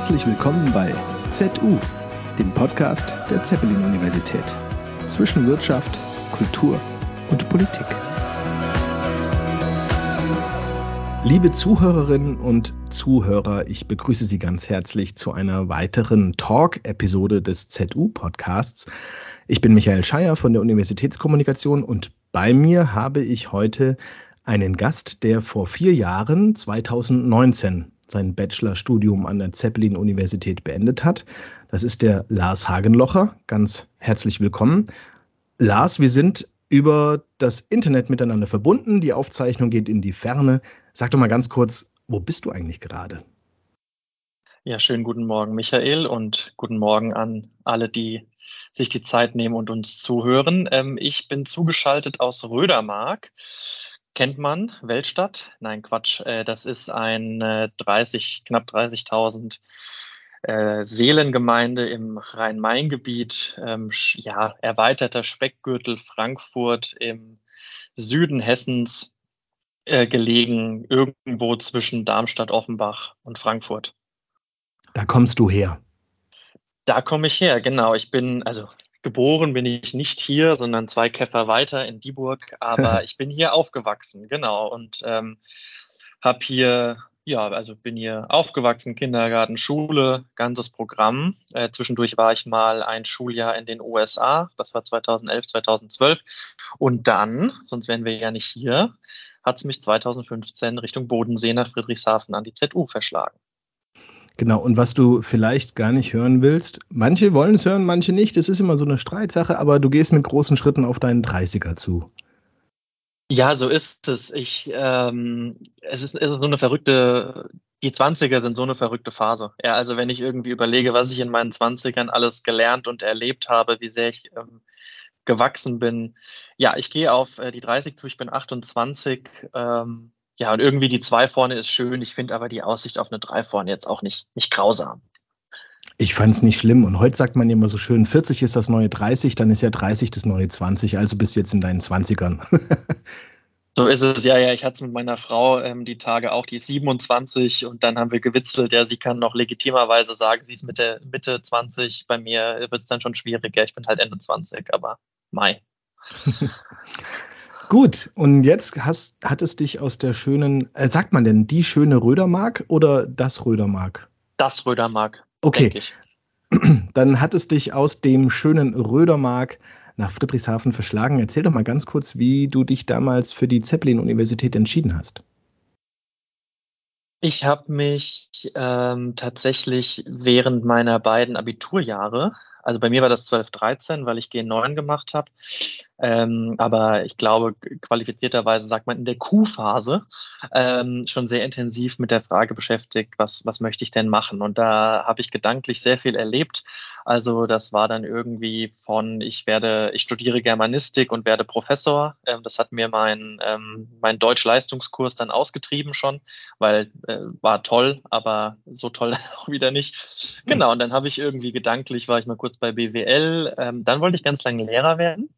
herzlich willkommen bei ZU, dem Podcast der Zeppelin-Universität. Zwischen Wirtschaft, Kultur und Politik. Liebe Zuhörerinnen und Zuhörer, ich begrüße Sie ganz herzlich zu einer weiteren Talk-Episode des ZU-Podcasts. Ich bin Michael Scheier von der Universitätskommunikation und bei mir habe ich heute einen Gast, der vor vier Jahren, 2019, sein Bachelorstudium an der Zeppelin-Universität beendet hat. Das ist der Lars Hagenlocher. Ganz herzlich willkommen. Lars, wir sind über das Internet miteinander verbunden. Die Aufzeichnung geht in die Ferne. Sag doch mal ganz kurz, wo bist du eigentlich gerade? Ja, schönen guten Morgen, Michael, und guten Morgen an alle, die sich die Zeit nehmen und uns zuhören. Ähm, ich bin zugeschaltet aus Rödermark kennt man, Weltstadt. Nein, Quatsch. Äh, das ist eine 30, knapp 30.000 äh, Seelengemeinde im Rhein-Main-Gebiet. Ähm, ja, erweiterter Speckgürtel Frankfurt im Süden Hessens äh, gelegen, irgendwo zwischen Darmstadt, Offenbach und Frankfurt. Da kommst du her. Da komme ich her, genau. Ich bin, also Geboren bin ich nicht hier, sondern zwei Käfer weiter in Dieburg, aber ich bin hier aufgewachsen, genau, und ähm, habe hier, ja, also bin hier aufgewachsen, Kindergarten, Schule, ganzes Programm. Äh, zwischendurch war ich mal ein Schuljahr in den USA, das war 2011, 2012. Und dann, sonst wären wir ja nicht hier, hat es mich 2015 Richtung Bodensee nach Friedrichshafen an die ZU verschlagen. Genau, und was du vielleicht gar nicht hören willst, manche wollen es hören, manche nicht, es ist immer so eine Streitsache, aber du gehst mit großen Schritten auf deinen 30er zu. Ja, so ist es. Ich, ähm, es ist so eine verrückte, die 20er sind so eine verrückte Phase. Ja, also wenn ich irgendwie überlege, was ich in meinen 20ern alles gelernt und erlebt habe, wie sehr ich ähm, gewachsen bin. Ja, ich gehe auf äh, die 30 zu, ich bin 28. Ähm, ja, und irgendwie die 2 vorne ist schön. Ich finde aber die Aussicht auf eine 3 vorne jetzt auch nicht, nicht grausam. Ich fand es nicht schlimm. Und heute sagt man immer so schön, 40 ist das neue 30, dann ist ja 30 das neue 20. Also bist du jetzt in deinen 20ern. so ist es, ja, ja. Ich hatte es mit meiner Frau ähm, die Tage auch, die ist 27 und dann haben wir gewitzelt, ja, sie kann noch legitimerweise sagen, sie ist Mitte, Mitte 20. Bei mir wird es dann schon schwieriger. Ich bin halt Ende 20, aber Mai. Gut, und jetzt hast, hat es dich aus der schönen, äh, sagt man denn die schöne Rödermark oder das Rödermark? Das Rödermark. Okay. Dann hat es dich aus dem schönen Rödermark nach Friedrichshafen verschlagen. Erzähl doch mal ganz kurz, wie du dich damals für die Zeppelin-Universität entschieden hast. Ich habe mich ähm, tatsächlich während meiner beiden Abiturjahre also bei mir war das 12, 13, weil ich G9 gemacht habe. Ähm, aber ich glaube, qualifizierterweise sagt man in der Q-Phase ähm, schon sehr intensiv mit der Frage beschäftigt, was, was möchte ich denn machen? Und da habe ich gedanklich sehr viel erlebt. Also das war dann irgendwie von, ich werde, ich studiere Germanistik und werde Professor. Ähm, das hat mir mein, ähm, mein Deutsch-Leistungskurs dann ausgetrieben schon, weil äh, war toll, aber so toll auch wieder nicht. Genau, und dann habe ich irgendwie gedanklich, war ich mal kurz bei BWL, ähm, dann wollte ich ganz lange Lehrer werden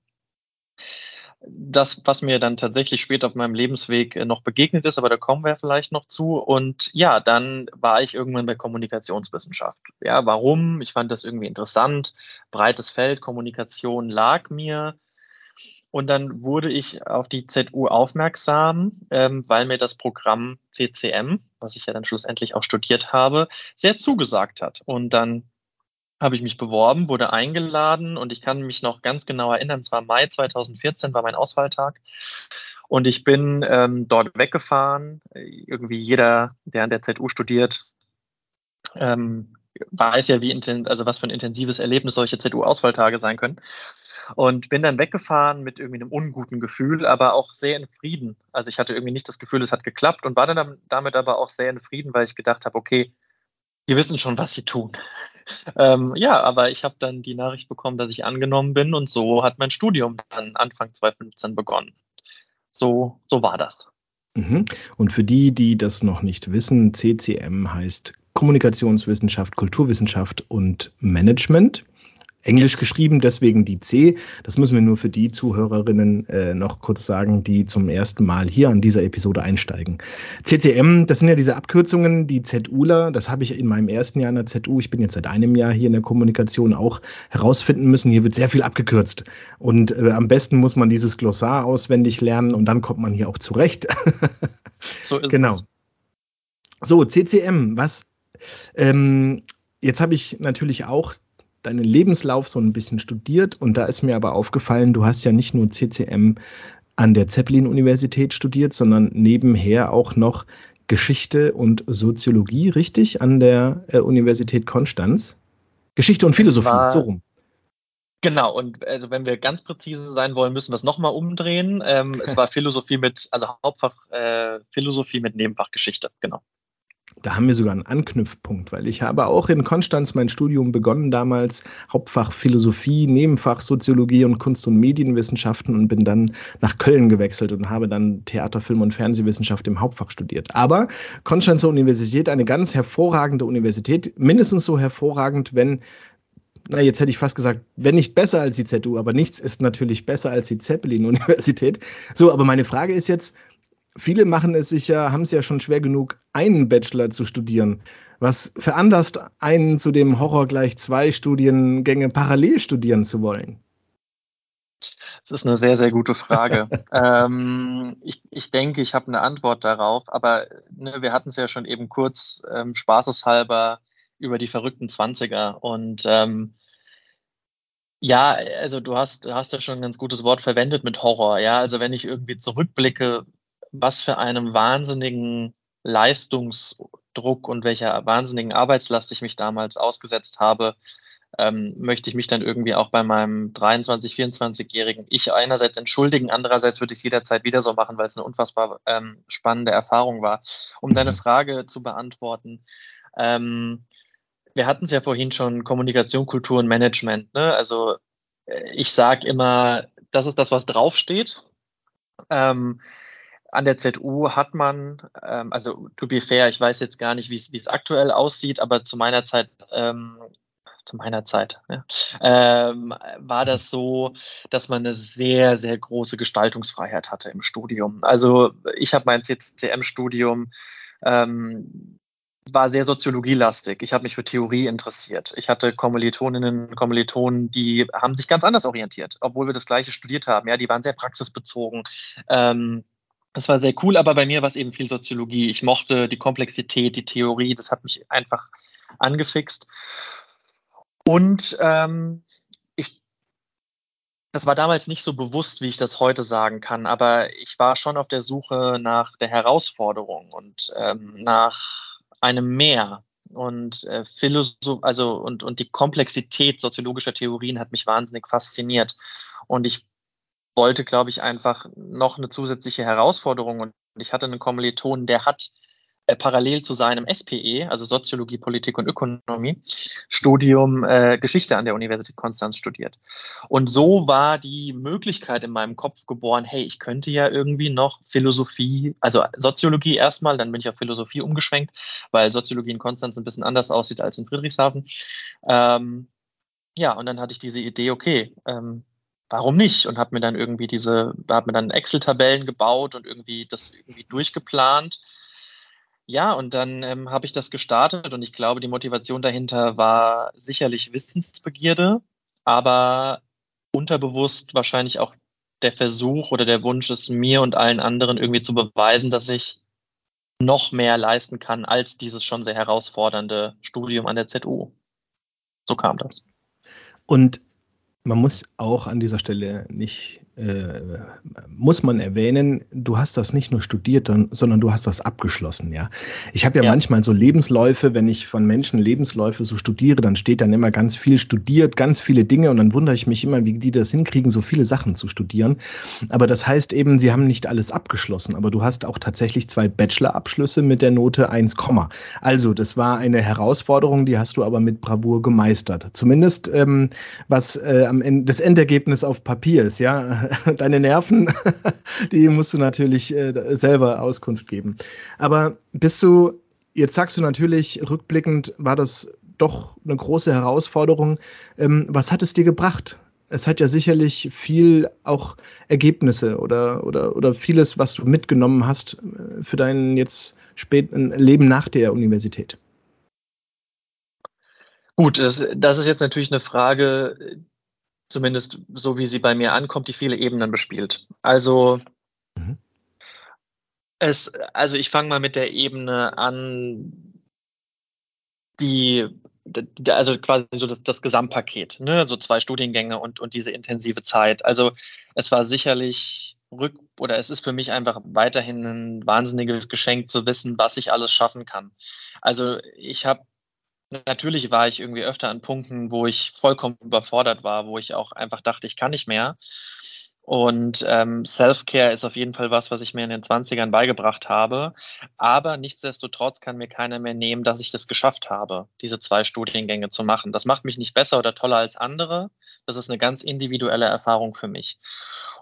das, was mir dann tatsächlich später auf meinem Lebensweg äh, noch begegnet ist, aber da kommen wir vielleicht noch zu. Und ja, dann war ich irgendwann bei Kommunikationswissenschaft. Ja, warum? Ich fand das irgendwie interessant. Breites Feld, Kommunikation lag mir. Und dann wurde ich auf die ZU aufmerksam, ähm, weil mir das Programm CCM, was ich ja dann schlussendlich auch studiert habe, sehr zugesagt hat. Und dann habe ich mich beworben, wurde eingeladen und ich kann mich noch ganz genau erinnern, es war Mai 2014, war mein Auswahltag. Und ich bin ähm, dort weggefahren. Irgendwie jeder, der an der ZU studiert, ähm, weiß ja, wie also was für ein intensives Erlebnis solche ZU-Auswahltage sein können. Und bin dann weggefahren mit irgendwie einem unguten Gefühl, aber auch sehr in Frieden. Also ich hatte irgendwie nicht das Gefühl, es hat geklappt und war dann damit aber auch sehr in Frieden, weil ich gedacht habe, okay, die wissen schon, was sie tun. ähm, ja, aber ich habe dann die Nachricht bekommen, dass ich angenommen bin und so hat mein Studium dann Anfang 2015 begonnen. So, so war das. Mhm. Und für die, die das noch nicht wissen, CCM heißt Kommunikationswissenschaft, Kulturwissenschaft und Management. Englisch geschrieben, deswegen die C. Das müssen wir nur für die Zuhörerinnen äh, noch kurz sagen, die zum ersten Mal hier an dieser Episode einsteigen. CCM, das sind ja diese Abkürzungen, die ZUler, das habe ich in meinem ersten Jahr in der ZU, ich bin jetzt seit einem Jahr hier in der Kommunikation auch herausfinden müssen. Hier wird sehr viel abgekürzt. Und äh, am besten muss man dieses Glossar auswendig lernen und dann kommt man hier auch zurecht. so ist genau. es. So, CCM, was? Ähm, jetzt habe ich natürlich auch deinen Lebenslauf so ein bisschen studiert und da ist mir aber aufgefallen, du hast ja nicht nur CCM an der Zeppelin-Universität studiert, sondern nebenher auch noch Geschichte und Soziologie, richtig, an der äh, Universität Konstanz. Geschichte und Philosophie, war, so rum. Genau, und also wenn wir ganz präzise sein wollen, müssen wir es nochmal umdrehen. Ähm, es war Philosophie mit, also Hauptfach äh, Philosophie mit Nebenfach Geschichte, genau. Da haben wir sogar einen Anknüpfpunkt, weil ich habe auch in Konstanz mein Studium begonnen damals, Hauptfach Philosophie, Nebenfach Soziologie und Kunst- und Medienwissenschaften und bin dann nach Köln gewechselt und habe dann Theater, Film und Fernsehwissenschaft im Hauptfach studiert. Aber Konstanzer Universität, eine ganz hervorragende Universität, mindestens so hervorragend, wenn na, jetzt hätte ich fast gesagt, wenn nicht besser als die ZU, aber nichts ist natürlich besser als die Zeppelin-Universität. So, aber meine Frage ist jetzt, viele machen es sich ja, haben es ja schon schwer genug, einen Bachelor zu studieren. Was veranlasst einen zu dem Horror gleich zwei Studiengänge parallel studieren zu wollen? Das ist eine sehr, sehr gute Frage. ähm, ich, ich denke, ich habe eine Antwort darauf, aber ne, wir hatten es ja schon eben kurz ähm, spaßeshalber über die verrückten Zwanziger und ähm, ja, also du hast, du hast ja schon ein ganz gutes Wort verwendet mit Horror. Ja, also wenn ich irgendwie zurückblicke, was für einem wahnsinnigen Leistungsdruck und welcher wahnsinnigen Arbeitslast ich mich damals ausgesetzt habe, ähm, möchte ich mich dann irgendwie auch bei meinem 23, 24-jährigen Ich einerseits entschuldigen, andererseits würde ich es jederzeit wieder so machen, weil es eine unfassbar ähm, spannende Erfahrung war. Um deine mhm. Frage zu beantworten, ähm, wir hatten es ja vorhin schon, Kommunikation, Kultur und Management. Ne? Also äh, ich sage immer, das ist das, was draufsteht. Ähm, an der ZU hat man, ähm, also to be fair, ich weiß jetzt gar nicht, wie es aktuell aussieht, aber zu meiner Zeit, ähm, zu meiner Zeit, ja, ähm, war das so, dass man eine sehr, sehr große Gestaltungsfreiheit hatte im Studium. Also ich habe mein CCM-Studium ähm, war sehr soziologielastig. Ich habe mich für Theorie interessiert. Ich hatte Kommilitoninnen Kommilitonen, die haben sich ganz anders orientiert, obwohl wir das Gleiche studiert haben. Ja, die waren sehr praxisbezogen. Ähm, das war sehr cool, aber bei mir war es eben viel Soziologie. Ich mochte die Komplexität, die Theorie, das hat mich einfach angefixt. Und ähm, ich, das war damals nicht so bewusst, wie ich das heute sagen kann, aber ich war schon auf der Suche nach der Herausforderung und ähm, nach einem Mehr. Und äh, Philosoph also und, und die Komplexität soziologischer Theorien hat mich wahnsinnig fasziniert. Und ich wollte, glaube ich, einfach noch eine zusätzliche Herausforderung. Und ich hatte einen Kommiliton, der hat äh, parallel zu seinem SPE, also Soziologie, Politik und Ökonomie, Studium äh, Geschichte an der Universität Konstanz studiert. Und so war die Möglichkeit in meinem Kopf geboren, hey, ich könnte ja irgendwie noch Philosophie, also Soziologie erstmal, dann bin ich auf Philosophie umgeschwenkt, weil Soziologie in Konstanz ein bisschen anders aussieht als in Friedrichshafen. Ähm, ja, und dann hatte ich diese Idee, okay, ähm, warum nicht? Und habe mir dann irgendwie diese, habe mir dann Excel-Tabellen gebaut und irgendwie das irgendwie durchgeplant. Ja, und dann ähm, habe ich das gestartet und ich glaube, die Motivation dahinter war sicherlich Wissensbegierde, aber unterbewusst wahrscheinlich auch der Versuch oder der Wunsch, es mir und allen anderen irgendwie zu beweisen, dass ich noch mehr leisten kann als dieses schon sehr herausfordernde Studium an der ZU. So kam das. Und man muss auch an dieser Stelle nicht äh, muss man erwähnen, du hast das nicht nur studiert, sondern du hast das abgeschlossen, ja. Ich habe ja, ja, manchmal so Lebensläufe, wenn ich von Menschen Lebensläufe so studiere, dann steht dann immer ganz viel studiert, ganz viele Dinge und dann wundere ich mich immer, wie die das hinkriegen, so viele Sachen zu studieren. Aber das heißt eben, sie haben nicht alles abgeschlossen, aber du hast auch tatsächlich zwei Bachelor-Abschlüsse mit der Note 1, also das war eine Herausforderung, die hast du aber mit Bravour gemeistert. Zumindest ähm, was äh, am Ende das Endergebnis auf Papier ist, ja deine Nerven, die musst du natürlich äh, selber Auskunft geben. Aber bist du, jetzt sagst du natürlich, rückblickend war das doch eine große Herausforderung. Ähm, was hat es dir gebracht? Es hat ja sicherlich viel auch Ergebnisse oder, oder, oder vieles, was du mitgenommen hast äh, für dein jetzt späten Leben nach der Universität. Gut, das ist jetzt natürlich eine Frage, zumindest so wie sie bei mir ankommt, die viele Ebenen bespielt. Also mhm. es, also ich fange mal mit der Ebene an, die, also quasi so das, das Gesamtpaket, ne? so zwei Studiengänge und, und diese intensive Zeit. Also es war sicherlich rück oder es ist für mich einfach weiterhin ein wahnsinniges Geschenk zu wissen, was ich alles schaffen kann. Also ich habe natürlich war ich irgendwie öfter an Punkten, wo ich vollkommen überfordert war, wo ich auch einfach dachte, ich kann nicht mehr. Und ähm, Self-Care ist auf jeden Fall was, was ich mir in den 20ern beigebracht habe. Aber nichtsdestotrotz kann mir keiner mehr nehmen, dass ich das geschafft habe, diese zwei Studiengänge zu machen. Das macht mich nicht besser oder toller als andere. Das ist eine ganz individuelle Erfahrung für mich.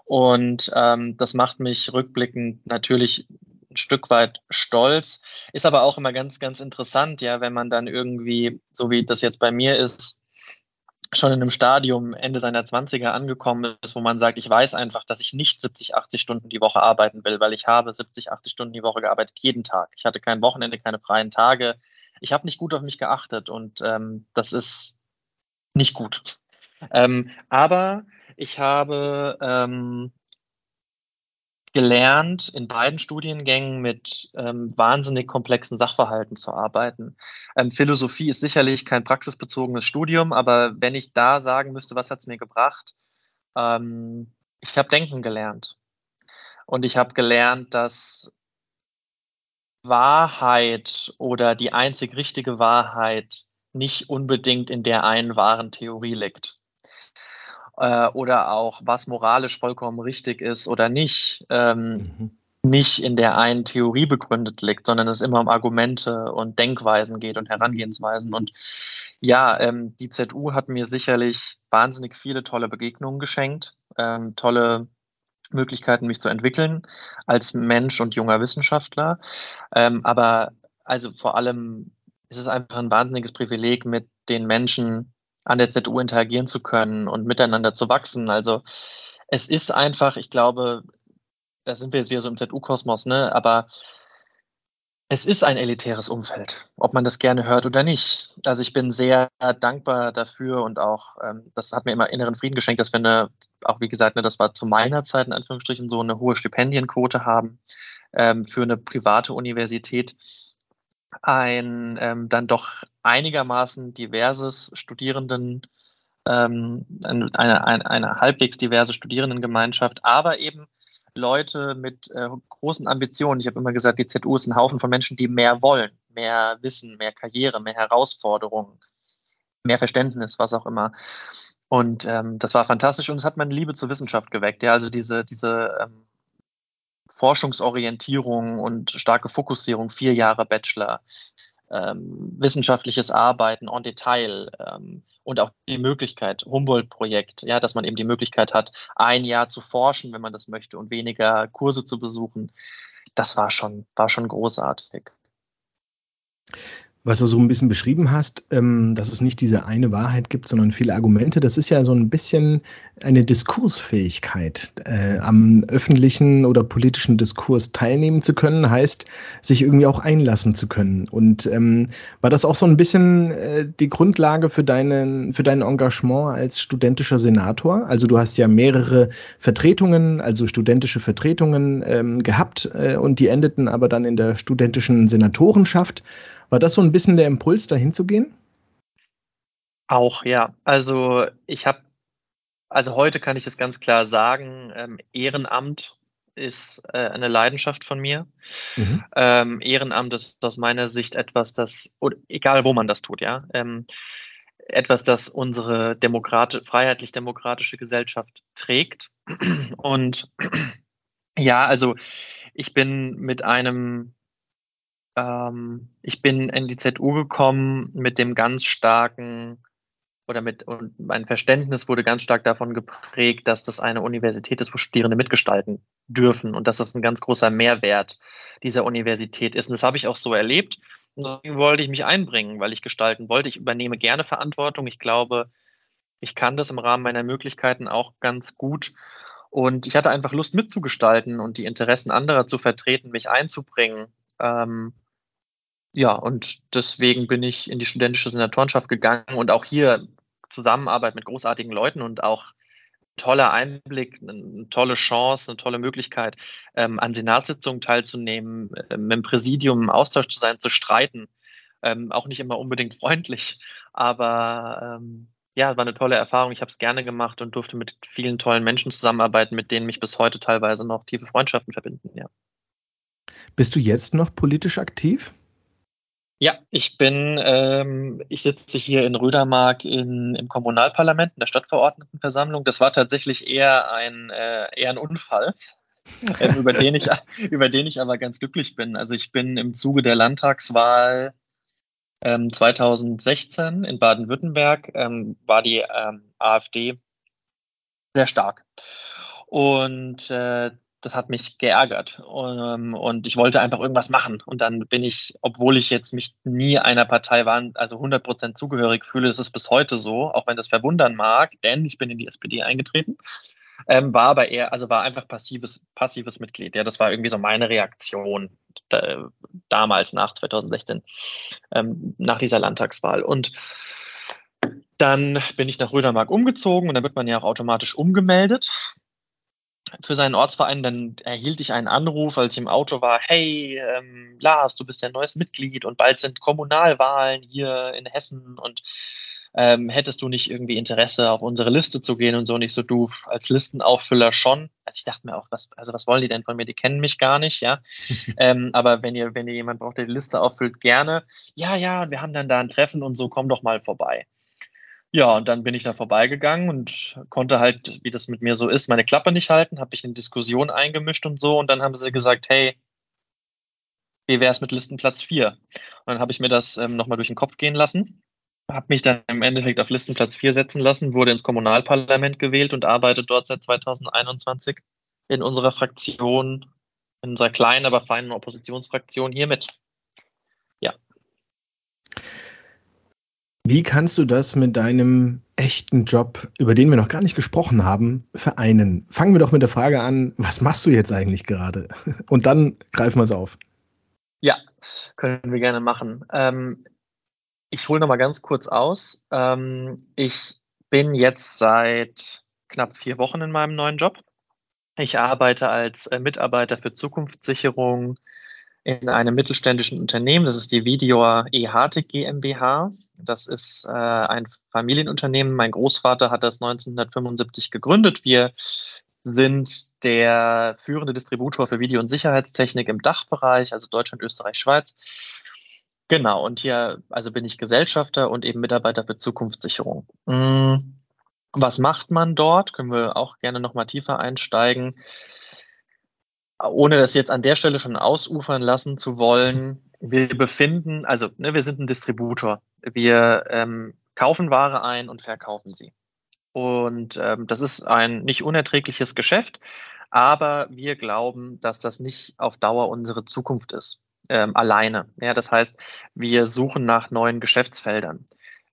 Und ähm, das macht mich rückblickend natürlich ein Stück weit stolz. Ist aber auch immer ganz, ganz interessant, ja, wenn man dann irgendwie, so wie das jetzt bei mir ist, schon in einem Stadium Ende seiner 20er angekommen ist, wo man sagt, ich weiß einfach, dass ich nicht 70, 80 Stunden die Woche arbeiten will, weil ich habe 70, 80 Stunden die Woche gearbeitet, jeden Tag. Ich hatte kein Wochenende, keine freien Tage. Ich habe nicht gut auf mich geachtet und ähm, das ist nicht gut. Ähm, aber ich habe ähm, gelernt, in beiden Studiengängen mit ähm, wahnsinnig komplexen Sachverhalten zu arbeiten. Ähm, Philosophie ist sicherlich kein praxisbezogenes Studium, aber wenn ich da sagen müsste, was hat es mir gebracht? Ähm, ich habe denken gelernt. Und ich habe gelernt, dass Wahrheit oder die einzig richtige Wahrheit nicht unbedingt in der einen wahren Theorie liegt äh, oder auch was moralisch vollkommen richtig ist oder nicht, ähm, mhm. nicht in der einen Theorie begründet liegt, sondern es immer um Argumente und Denkweisen geht und Herangehensweisen. Und ja, ähm, die ZU hat mir sicherlich wahnsinnig viele tolle Begegnungen geschenkt, ähm, tolle Möglichkeiten, mich zu entwickeln als Mensch und junger Wissenschaftler. Ähm, aber also vor allem ist es einfach ein wahnsinniges Privileg, mit den Menschen an der ZU interagieren zu können und miteinander zu wachsen. Also es ist einfach, ich glaube, da sind wir jetzt wieder so im ZU-Kosmos, ne? Aber es ist ein elitäres Umfeld, ob man das gerne hört oder nicht. Also ich bin sehr dankbar dafür und auch, ähm, das hat mir immer inneren Frieden geschenkt, dass wir eine, auch wie gesagt, ne, das war zu meiner Zeit in Anführungsstrichen so eine hohe Stipendienquote haben ähm, für eine private Universität ein ähm, dann doch einigermaßen diverses Studierenden, ähm, eine, eine, eine halbwegs diverse Studierendengemeinschaft, aber eben Leute mit äh, großen Ambitionen. Ich habe immer gesagt, die ZU ist ein Haufen von Menschen, die mehr wollen, mehr Wissen, mehr Karriere, mehr Herausforderungen, mehr Verständnis, was auch immer. Und ähm, das war fantastisch und es hat meine Liebe zur Wissenschaft geweckt. Ja, also diese, diese ähm, Forschungsorientierung und starke Fokussierung, vier Jahre Bachelor, ähm, wissenschaftliches Arbeiten en Detail ähm, und auch die Möglichkeit, Humboldt-Projekt, ja, dass man eben die Möglichkeit hat, ein Jahr zu forschen, wenn man das möchte, und weniger Kurse zu besuchen. Das war schon, war schon großartig was du so ein bisschen beschrieben hast, ähm, dass es nicht diese eine Wahrheit gibt, sondern viele Argumente, das ist ja so ein bisschen eine Diskursfähigkeit. Äh, am öffentlichen oder politischen Diskurs teilnehmen zu können, heißt, sich irgendwie auch einlassen zu können. Und ähm, war das auch so ein bisschen äh, die Grundlage für, deinen, für dein Engagement als studentischer Senator? Also du hast ja mehrere Vertretungen, also studentische Vertretungen ähm, gehabt äh, und die endeten aber dann in der studentischen Senatorenschaft. War das so ein bisschen der Impuls, dahin zu gehen? Auch, ja. Also ich habe, also heute kann ich es ganz klar sagen, ähm, Ehrenamt ist äh, eine Leidenschaft von mir. Mhm. Ähm, Ehrenamt ist aus meiner Sicht etwas, das, egal wo man das tut, ja, ähm, etwas, das unsere Demokrati freiheitlich-demokratische Gesellschaft trägt. Und ja, also ich bin mit einem ähm, ich bin in die ZU gekommen mit dem ganz starken oder mit und mein Verständnis wurde ganz stark davon geprägt, dass das eine Universität ist, wo Studierende mitgestalten dürfen und dass das ein ganz großer Mehrwert dieser Universität ist. Und das habe ich auch so erlebt. Und deswegen wollte ich mich einbringen, weil ich gestalten wollte. Ich übernehme gerne Verantwortung. Ich glaube, ich kann das im Rahmen meiner Möglichkeiten auch ganz gut. Und ich hatte einfach Lust mitzugestalten und die Interessen anderer zu vertreten, mich einzubringen. Ähm, ja, und deswegen bin ich in die studentische Senatorenschaft gegangen und auch hier Zusammenarbeit mit großartigen Leuten und auch toller Einblick, eine tolle Chance, eine tolle Möglichkeit, ähm, an Senatssitzungen teilzunehmen, ähm, dem Präsidium im Austausch zu sein, zu streiten. Ähm, auch nicht immer unbedingt freundlich, aber ähm, ja, war eine tolle Erfahrung. Ich habe es gerne gemacht und durfte mit vielen tollen Menschen zusammenarbeiten, mit denen mich bis heute teilweise noch tiefe Freundschaften verbinden. Ja. Bist du jetzt noch politisch aktiv? Ja, ich bin, ähm, ich sitze hier in Rödermark in, im Kommunalparlament, in der Stadtverordnetenversammlung. Das war tatsächlich eher ein, äh, eher ein Unfall, äh, über, den ich, über den ich aber ganz glücklich bin. Also ich bin im Zuge der Landtagswahl ähm, 2016 in Baden-Württemberg, ähm, war die ähm, AfD sehr stark. Und äh, das hat mich geärgert um, und ich wollte einfach irgendwas machen. Und dann bin ich, obwohl ich jetzt mich nie einer Partei war, also 100 Prozent zugehörig fühle, ist es bis heute so, auch wenn das verwundern mag, denn ich bin in die SPD eingetreten, ähm, war aber eher, also war einfach passives, passives Mitglied. Ja, das war irgendwie so meine Reaktion da, damals nach 2016, ähm, nach dieser Landtagswahl. Und dann bin ich nach Rödermark umgezogen und dann wird man ja auch automatisch umgemeldet für seinen Ortsverein, dann erhielt ich einen Anruf, als ich im Auto war, hey, ähm, Lars, du bist ja neues Mitglied und bald sind Kommunalwahlen hier in Hessen und ähm, hättest du nicht irgendwie Interesse, auf unsere Liste zu gehen und so nicht so du als Listenauffüller schon. Also ich dachte mir auch, was, also was wollen die denn von mir? Die kennen mich gar nicht, ja. ähm, aber wenn ihr, wenn ihr jemand braucht, der die Liste auffüllt, gerne. Ja, ja, wir haben dann da ein Treffen und so, komm doch mal vorbei. Ja, und dann bin ich da vorbeigegangen und konnte halt, wie das mit mir so ist, meine Klappe nicht halten, habe mich in Diskussion eingemischt und so. Und dann haben sie gesagt, hey, wie wäre es mit Listenplatz 4? Und dann habe ich mir das ähm, nochmal durch den Kopf gehen lassen, habe mich dann im Endeffekt auf Listenplatz 4 setzen lassen, wurde ins Kommunalparlament gewählt und arbeite dort seit 2021 in unserer Fraktion, in unserer kleinen, aber feinen Oppositionsfraktion hier mit. Ja. Wie kannst du das mit deinem echten Job, über den wir noch gar nicht gesprochen haben, vereinen? Fangen wir doch mit der Frage an, was machst du jetzt eigentlich gerade? Und dann greifen wir es auf. Ja, können wir gerne machen. Ähm, ich hole noch mal ganz kurz aus. Ähm, ich bin jetzt seit knapp vier Wochen in meinem neuen Job. Ich arbeite als äh, Mitarbeiter für Zukunftssicherung in einem mittelständischen Unternehmen. Das ist die Videor EHT GmbH. Das ist äh, ein Familienunternehmen. Mein Großvater hat das 1975 gegründet. Wir sind der führende Distributor für Video- und Sicherheitstechnik im Dachbereich, also Deutschland, Österreich, Schweiz. Genau, und hier also bin ich Gesellschafter und eben Mitarbeiter für Zukunftssicherung. Hm, was macht man dort? Können wir auch gerne nochmal tiefer einsteigen. Ohne das jetzt an der Stelle schon ausufern lassen zu wollen, wir befinden, also ne, wir sind ein Distributor. Wir ähm, kaufen Ware ein und verkaufen sie. Und ähm, das ist ein nicht unerträgliches Geschäft, aber wir glauben, dass das nicht auf Dauer unsere Zukunft ist, ähm, alleine. Ja, das heißt, wir suchen nach neuen Geschäftsfeldern.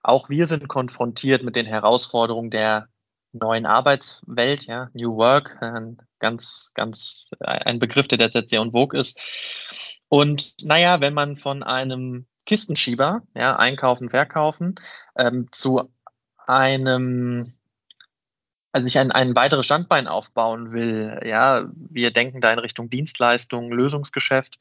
Auch wir sind konfrontiert mit den Herausforderungen der neuen Arbeitswelt, ja, New Work, ein ganz, ganz ein Begriff, der derzeit sehr en vogue ist. Und naja, wenn man von einem Kistenschieber, ja, einkaufen, verkaufen, ähm, zu einem, also sich ein, ein weiteres Standbein aufbauen will, ja, wir denken da in Richtung Dienstleistung, Lösungsgeschäft,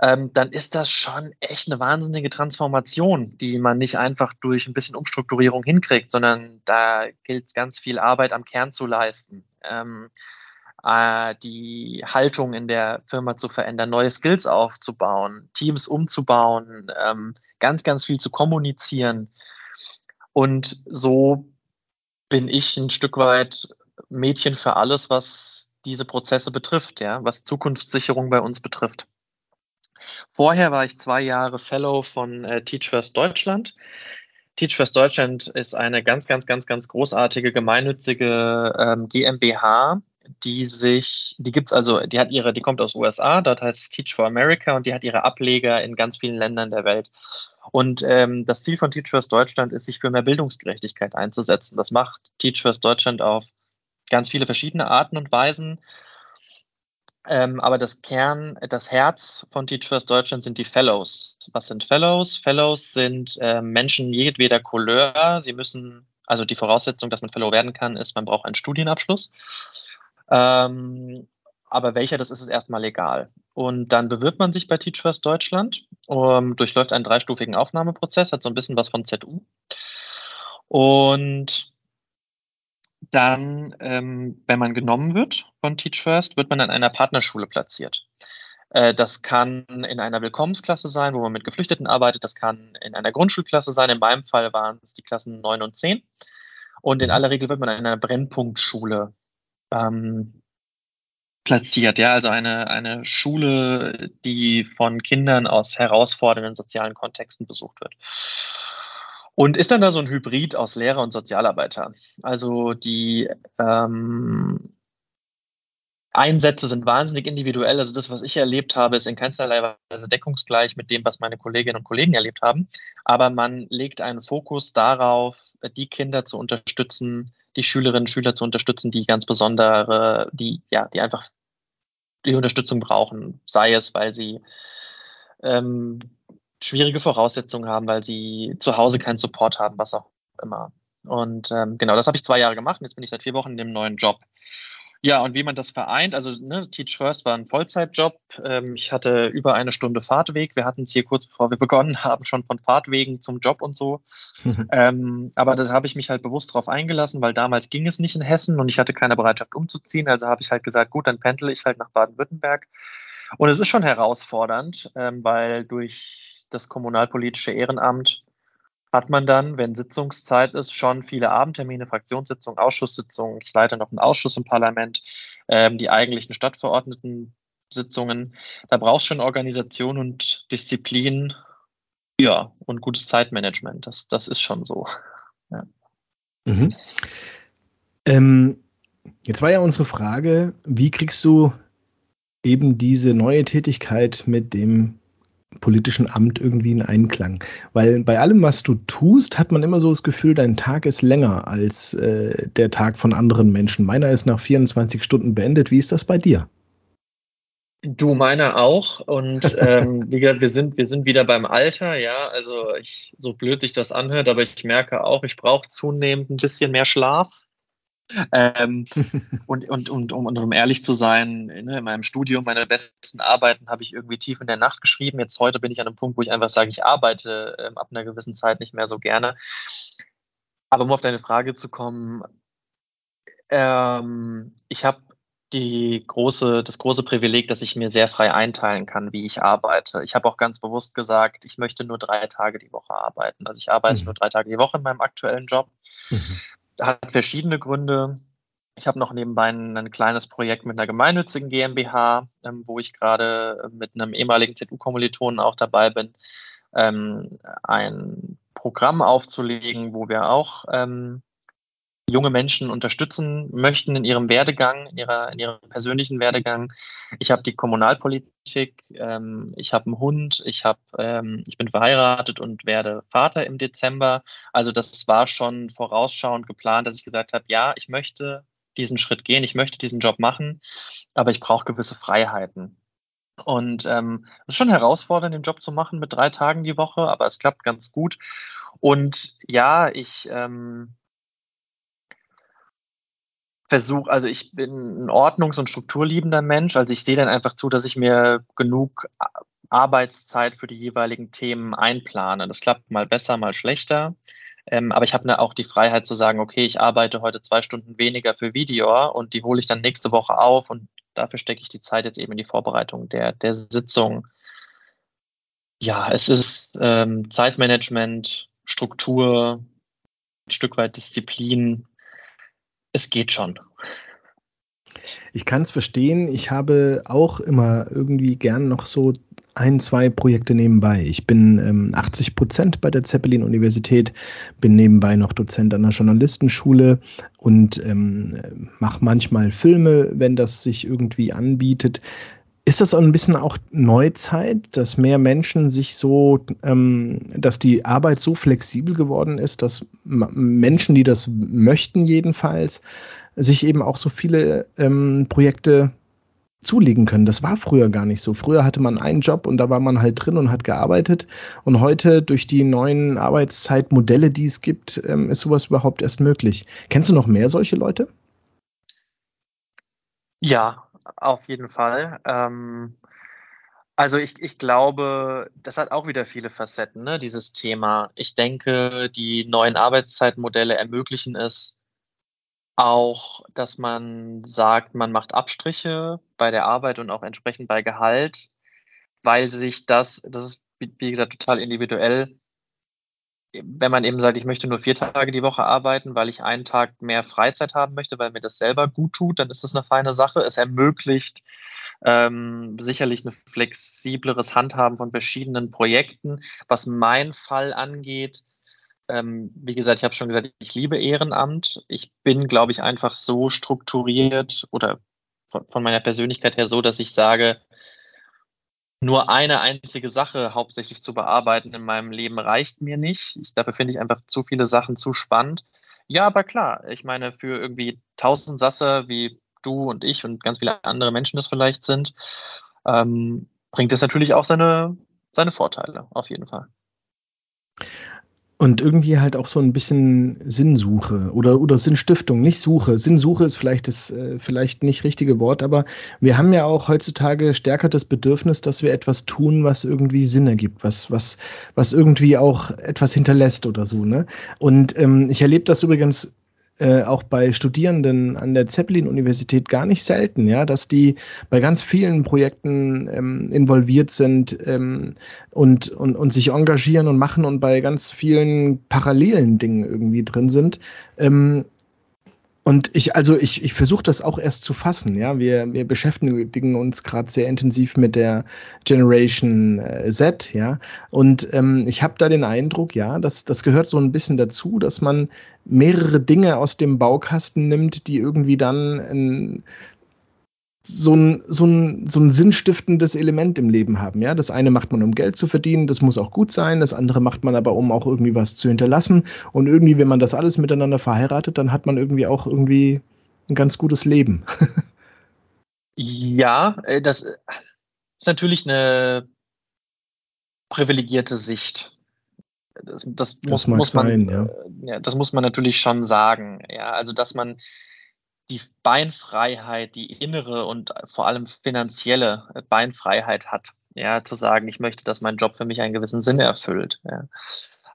ähm, dann ist das schon echt eine wahnsinnige Transformation, die man nicht einfach durch ein bisschen Umstrukturierung hinkriegt, sondern da gilt ganz viel Arbeit am Kern zu leisten. Ähm, äh, die Haltung in der Firma zu verändern, neue Skills aufzubauen, Teams umzubauen, ähm, ganz, ganz viel zu kommunizieren. Und so bin ich ein Stück weit Mädchen für alles, was diese Prozesse betrifft, ja, was Zukunftssicherung bei uns betrifft. Vorher war ich zwei Jahre Fellow von äh, Teach First Deutschland. Teach First Deutschland ist eine ganz, ganz, ganz, ganz großartige gemeinnützige ähm, GmbH, die sich, die gibt's also, die hat ihre, die kommt aus USA, dort heißt es Teach for America und die hat ihre Ableger in ganz vielen Ländern der Welt. Und ähm, das Ziel von Teach First Deutschland ist, sich für mehr Bildungsgerechtigkeit einzusetzen. Das macht Teach First Deutschland auf ganz viele verschiedene Arten und Weisen. Ähm, aber das Kern, das Herz von Teach First Deutschland sind die Fellows. Was sind Fellows? Fellows sind äh, Menschen jedweder Couleur. Sie müssen, also die Voraussetzung, dass man Fellow werden kann, ist, man braucht einen Studienabschluss. Ähm, aber welcher, das ist es erstmal legal. Und dann bewirbt man sich bei Teach First Deutschland, um, durchläuft einen dreistufigen Aufnahmeprozess, hat so ein bisschen was von ZU. Und dann, ähm, wenn man genommen wird von Teach First, wird man an einer Partnerschule platziert. Äh, das kann in einer Willkommensklasse sein, wo man mit Geflüchteten arbeitet. Das kann in einer Grundschulklasse sein. In meinem Fall waren es die Klassen 9 und 10. Und in aller Regel wird man an einer Brennpunktschule ähm, platziert. Ja, also eine, eine Schule, die von Kindern aus herausfordernden sozialen Kontexten besucht wird. Und ist dann da so ein Hybrid aus Lehrer und Sozialarbeiter? Also die ähm, Einsätze sind wahnsinnig individuell. Also das, was ich erlebt habe, ist in keinster Weise deckungsgleich mit dem, was meine Kolleginnen und Kollegen erlebt haben. Aber man legt einen Fokus darauf, die Kinder zu unterstützen, die Schülerinnen und Schüler zu unterstützen, die ganz besondere, die ja, die einfach die Unterstützung brauchen. Sei es, weil sie ähm, schwierige Voraussetzungen haben, weil sie zu Hause keinen Support haben, was auch immer. Und ähm, genau, das habe ich zwei Jahre gemacht und jetzt bin ich seit vier Wochen in dem neuen Job. Ja, und wie man das vereint, also ne, Teach First war ein Vollzeitjob. Ähm, ich hatte über eine Stunde Fahrtweg. Wir hatten es hier kurz bevor wir begonnen haben, schon von Fahrtwegen zum Job und so. ähm, aber das habe ich mich halt bewusst darauf eingelassen, weil damals ging es nicht in Hessen und ich hatte keine Bereitschaft umzuziehen. Also habe ich halt gesagt, gut, dann pendle ich halt nach Baden-Württemberg. Und es ist schon herausfordernd, ähm, weil durch das kommunalpolitische Ehrenamt hat man dann, wenn Sitzungszeit ist, schon viele Abendtermine, Fraktionssitzungen, Ausschusssitzungen. Ich leite noch einen Ausschuss im Parlament, ähm, die eigentlichen Stadtverordneten-Sitzungen. Da brauchst du schon Organisation und Disziplin, ja, und gutes Zeitmanagement. Das, das ist schon so. Ja. Mhm. Ähm, jetzt war ja unsere Frage, wie kriegst du eben diese neue Tätigkeit mit dem politischen Amt irgendwie in Einklang. Weil bei allem, was du tust, hat man immer so das Gefühl, dein Tag ist länger als äh, der Tag von anderen Menschen. Meiner ist nach 24 Stunden beendet. Wie ist das bei dir? Du meiner auch. Und ähm, wie gesagt, wir sind, wir sind wieder beim Alter, ja. Also ich, so blöd sich das anhört, aber ich merke auch, ich brauche zunehmend ein bisschen mehr Schlaf. Ähm, und, und, und, um, um ehrlich zu sein, ne, in meinem Studium, meine besten Arbeiten habe ich irgendwie tief in der Nacht geschrieben. Jetzt heute bin ich an einem Punkt, wo ich einfach sage, ich arbeite ähm, ab einer gewissen Zeit nicht mehr so gerne. Aber um auf deine Frage zu kommen, ähm, ich habe die große, das große Privileg, dass ich mir sehr frei einteilen kann, wie ich arbeite. Ich habe auch ganz bewusst gesagt, ich möchte nur drei Tage die Woche arbeiten. Also ich arbeite mhm. nur drei Tage die Woche in meinem aktuellen Job. Mhm hat verschiedene Gründe. Ich habe noch nebenbei ein, ein, kleines Projekt mit einer gemeinnützigen GmbH, ähm, wo ich gerade mit einem ehemaligen ZU-Kommilitonen auch dabei bin, ähm, ein Programm aufzulegen, wo wir auch ähm, junge Menschen unterstützen möchten in ihrem Werdegang, in, ihrer, in ihrem persönlichen Werdegang. Ich habe die Kommunalpolitik, ähm, ich habe einen Hund, ich, hab, ähm, ich bin verheiratet und werde Vater im Dezember. Also das war schon vorausschauend geplant, dass ich gesagt habe, ja, ich möchte diesen Schritt gehen, ich möchte diesen Job machen, aber ich brauche gewisse Freiheiten. Und ähm, es ist schon herausfordernd, den Job zu machen mit drei Tagen die Woche, aber es klappt ganz gut. Und ja, ich ähm, versuche, also ich bin ein ordnungs- und strukturliebender Mensch, also ich sehe dann einfach zu, dass ich mir genug Arbeitszeit für die jeweiligen Themen einplane. Das klappt mal besser, mal schlechter. Ähm, aber ich habe ne auch die Freiheit zu sagen, okay, ich arbeite heute zwei Stunden weniger für Video und die hole ich dann nächste Woche auf und dafür stecke ich die Zeit jetzt eben in die Vorbereitung der, der Sitzung. Ja, es ist ähm, Zeitmanagement, Struktur, ein Stück weit Disziplin, es geht schon. Ich kann es verstehen. Ich habe auch immer irgendwie gern noch so ein, zwei Projekte nebenbei. Ich bin ähm, 80 Prozent bei der Zeppelin-Universität, bin nebenbei noch Dozent an der Journalistenschule und ähm, mache manchmal Filme, wenn das sich irgendwie anbietet. Ist das ein bisschen auch Neuzeit, dass mehr Menschen sich so, ähm, dass die Arbeit so flexibel geworden ist, dass Menschen, die das möchten jedenfalls, sich eben auch so viele ähm, Projekte zulegen können. Das war früher gar nicht so. Früher hatte man einen Job und da war man halt drin und hat gearbeitet. Und heute durch die neuen Arbeitszeitmodelle, die es gibt, ähm, ist sowas überhaupt erst möglich. Kennst du noch mehr solche Leute? Ja, auf jeden Fall. Ähm, also ich, ich glaube, das hat auch wieder viele Facetten, ne, dieses Thema. Ich denke, die neuen Arbeitszeitmodelle ermöglichen es auch, dass man sagt, man macht Abstriche bei der Arbeit und auch entsprechend bei Gehalt, weil sich das, das ist wie gesagt total individuell, wenn man eben sagt, ich möchte nur vier Tage die Woche arbeiten, weil ich einen Tag mehr Freizeit haben möchte, weil mir das selber gut tut, dann ist das eine feine Sache. Es ermöglicht ähm, sicherlich ein flexibleres Handhaben von verschiedenen Projekten. Was mein Fall angeht, ähm, wie gesagt, ich habe schon gesagt, ich liebe Ehrenamt. Ich bin, glaube ich, einfach so strukturiert oder von, von meiner Persönlichkeit her so, dass ich sage, nur eine einzige Sache hauptsächlich zu bearbeiten in meinem Leben reicht mir nicht. Ich, dafür finde ich einfach zu viele Sachen zu spannend. Ja, aber klar, ich meine, für irgendwie tausend Sasser wie du und ich und ganz viele andere Menschen das vielleicht sind, ähm, bringt es natürlich auch seine, seine Vorteile, auf jeden Fall. Und irgendwie halt auch so ein bisschen Sinnsuche oder, oder Sinnstiftung, nicht Suche. Sinnsuche ist vielleicht das äh, vielleicht nicht richtige Wort, aber wir haben ja auch heutzutage stärker das Bedürfnis, dass wir etwas tun, was irgendwie Sinn ergibt, was, was, was irgendwie auch etwas hinterlässt oder so. Ne? Und ähm, ich erlebe das übrigens äh, auch bei Studierenden an der Zeppelin-Universität gar nicht selten, ja, dass die bei ganz vielen Projekten ähm, involviert sind ähm, und, und, und sich engagieren und machen und bei ganz vielen parallelen Dingen irgendwie drin sind. Ähm, und ich, also ich, ich versuche das auch erst zu fassen, ja. Wir, wir beschäftigen uns gerade sehr intensiv mit der Generation äh, Z, ja. Und ähm, ich habe da den Eindruck, ja, dass das gehört so ein bisschen dazu, dass man mehrere Dinge aus dem Baukasten nimmt, die irgendwie dann ein, so ein, so, ein, so ein sinnstiftendes Element im Leben haben. Ja? Das eine macht man, um Geld zu verdienen, das muss auch gut sein, das andere macht man aber, um auch irgendwie was zu hinterlassen. Und irgendwie, wenn man das alles miteinander verheiratet, dann hat man irgendwie auch irgendwie ein ganz gutes Leben. ja, äh, das ist natürlich eine privilegierte Sicht. Das, das, das muss, muss man, sein, ja. Äh, ja. das muss man natürlich schon sagen. Ja, also dass man die Beinfreiheit, die innere und vor allem finanzielle Beinfreiheit hat. Ja, zu sagen, ich möchte, dass mein Job für mich einen gewissen Sinn erfüllt. Ja.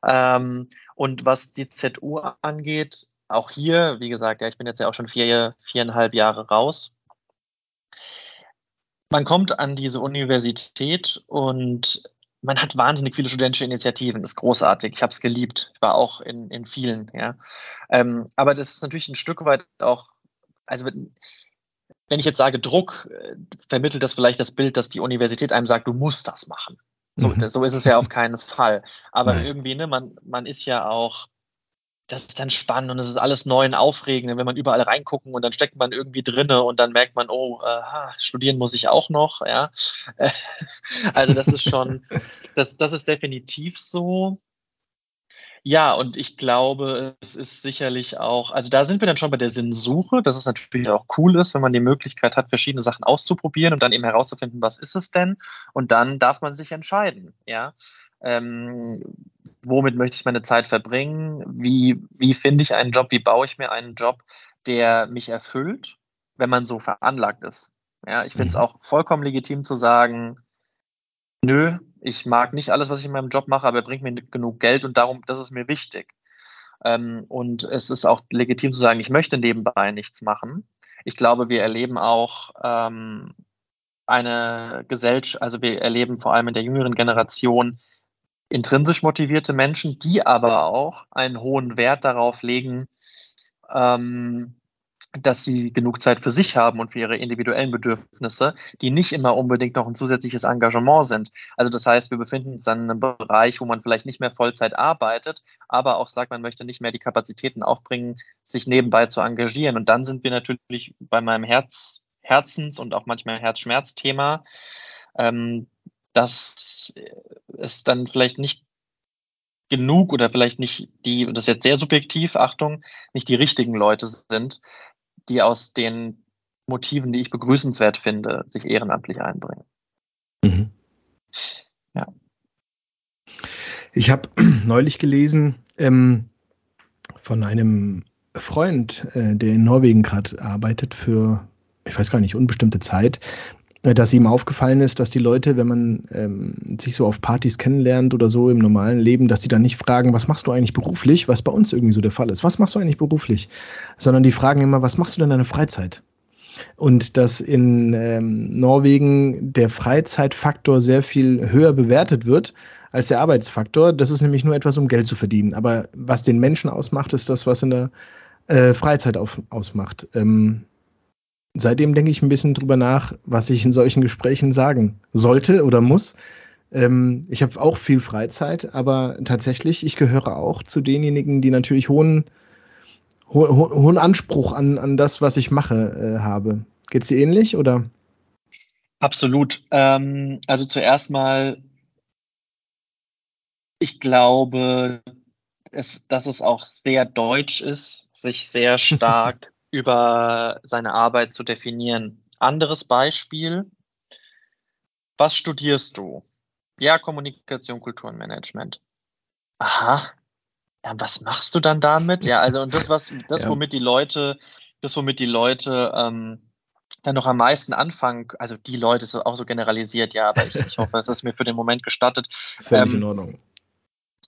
Ähm, und was die ZU angeht, auch hier, wie gesagt, ja, ich bin jetzt ja auch schon vier, viereinhalb Jahre raus. Man kommt an diese Universität und man hat wahnsinnig viele studentische Initiativen. Das ist großartig. Ich habe es geliebt. Ich war auch in, in vielen. Ja. Ähm, aber das ist natürlich ein Stück weit auch also wenn ich jetzt sage Druck, äh, vermittelt das vielleicht das Bild, dass die Universität einem sagt, du musst das machen. So, mhm. so ist es ja auf keinen Fall. Aber Nein. irgendwie, ne, man, man ist ja auch, das ist dann spannend und es ist alles neu und aufregend, wenn man überall reingucken und dann steckt man irgendwie drinne und dann merkt man, oh, äh, studieren muss ich auch noch, ja. also das ist schon, das, das ist definitiv so. Ja, und ich glaube, es ist sicherlich auch, also da sind wir dann schon bei der Sinnsuche, dass es natürlich auch cool ist, wenn man die Möglichkeit hat, verschiedene Sachen auszuprobieren und dann eben herauszufinden, was ist es denn? Und dann darf man sich entscheiden, ja. Ähm, womit möchte ich meine Zeit verbringen? Wie, wie finde ich einen Job? Wie baue ich mir einen Job, der mich erfüllt, wenn man so veranlagt ist? Ja, ich finde es mhm. auch vollkommen legitim zu sagen, nö, ich mag nicht alles, was ich in meinem Job mache, aber er bringt mir genug Geld und darum, das ist mir wichtig. Ähm, und es ist auch legitim zu sagen, ich möchte nebenbei nichts machen. Ich glaube, wir erleben auch ähm, eine Gesellschaft, also wir erleben vor allem in der jüngeren Generation intrinsisch motivierte Menschen, die aber auch einen hohen Wert darauf legen, ähm, dass sie genug Zeit für sich haben und für ihre individuellen Bedürfnisse, die nicht immer unbedingt noch ein zusätzliches Engagement sind. Also das heißt, wir befinden uns in einem Bereich, wo man vielleicht nicht mehr Vollzeit arbeitet, aber auch sagt, man möchte nicht mehr die Kapazitäten aufbringen, sich nebenbei zu engagieren. Und dann sind wir natürlich bei meinem Herz, Herzens- und auch manchmal Herzschmerzthema, ähm, dass es dann vielleicht nicht genug oder vielleicht nicht die, das ist jetzt sehr subjektiv, Achtung, nicht die richtigen Leute sind, die aus den Motiven, die ich begrüßenswert finde, sich ehrenamtlich einbringen. Mhm. Ja. Ich habe neulich gelesen ähm, von einem Freund, äh, der in Norwegen gerade arbeitet für, ich weiß gar nicht, unbestimmte Zeit, dass ihm aufgefallen ist, dass die Leute, wenn man ähm, sich so auf Partys kennenlernt oder so im normalen Leben, dass die dann nicht fragen, was machst du eigentlich beruflich, was bei uns irgendwie so der Fall ist. Was machst du eigentlich beruflich? Sondern die fragen immer, was machst du denn in deiner Freizeit? Und dass in ähm, Norwegen der Freizeitfaktor sehr viel höher bewertet wird als der Arbeitsfaktor. Das ist nämlich nur etwas, um Geld zu verdienen. Aber was den Menschen ausmacht, ist das, was in der äh, Freizeit auf, ausmacht. Ähm, seitdem denke ich ein bisschen drüber nach, was ich in solchen Gesprächen sagen sollte oder muss. Ähm, ich habe auch viel Freizeit, aber tatsächlich, ich gehöre auch zu denjenigen, die natürlich hohen, ho hohen Anspruch an, an das, was ich mache, äh, habe. Geht es dir ähnlich oder? Absolut. Ähm, also zuerst mal, ich glaube, es, dass es auch sehr deutsch ist, sich sehr stark über seine Arbeit zu definieren. Anderes Beispiel. Was studierst du? Ja, Kommunikation, Kultur und Management. Aha. Ja, was machst du dann damit? Ja, also und das, was, das, ja. womit die Leute, das, womit die Leute ähm, dann noch am meisten anfangen, also die Leute ist auch so generalisiert, ja, aber ich, ich hoffe, es ist mir für den Moment gestattet. Völlig ähm, in Ordnung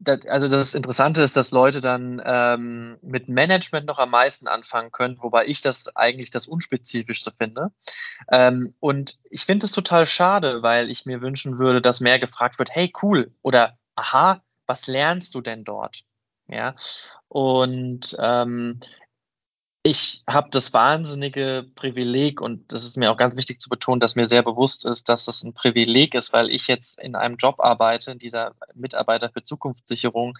das, also das Interessante ist, dass Leute dann ähm, mit Management noch am meisten anfangen können, wobei ich das eigentlich das Unspezifischste finde. Ähm, und ich finde es total schade, weil ich mir wünschen würde, dass mehr gefragt wird, hey, cool, oder aha, was lernst du denn dort? Ja. Und ähm, ich habe das wahnsinnige Privileg und das ist mir auch ganz wichtig zu betonen, dass mir sehr bewusst ist, dass das ein Privileg ist, weil ich jetzt in einem Job arbeite, dieser Mitarbeiter für Zukunftssicherung.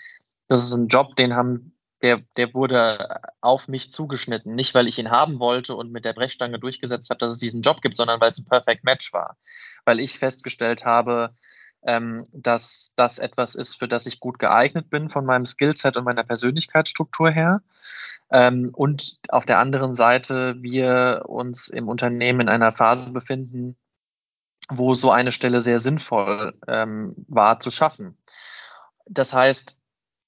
Das ist ein Job, den haben, der, der wurde auf mich zugeschnitten. Nicht, weil ich ihn haben wollte und mit der Brechstange durchgesetzt habe, dass es diesen Job gibt, sondern weil es ein Perfect Match war. Weil ich festgestellt habe, ähm, dass das etwas ist, für das ich gut geeignet bin von meinem Skillset und meiner Persönlichkeitsstruktur her ähm, und auf der anderen Seite wir uns im Unternehmen in einer Phase befinden, wo so eine Stelle sehr sinnvoll ähm, war zu schaffen. Das heißt,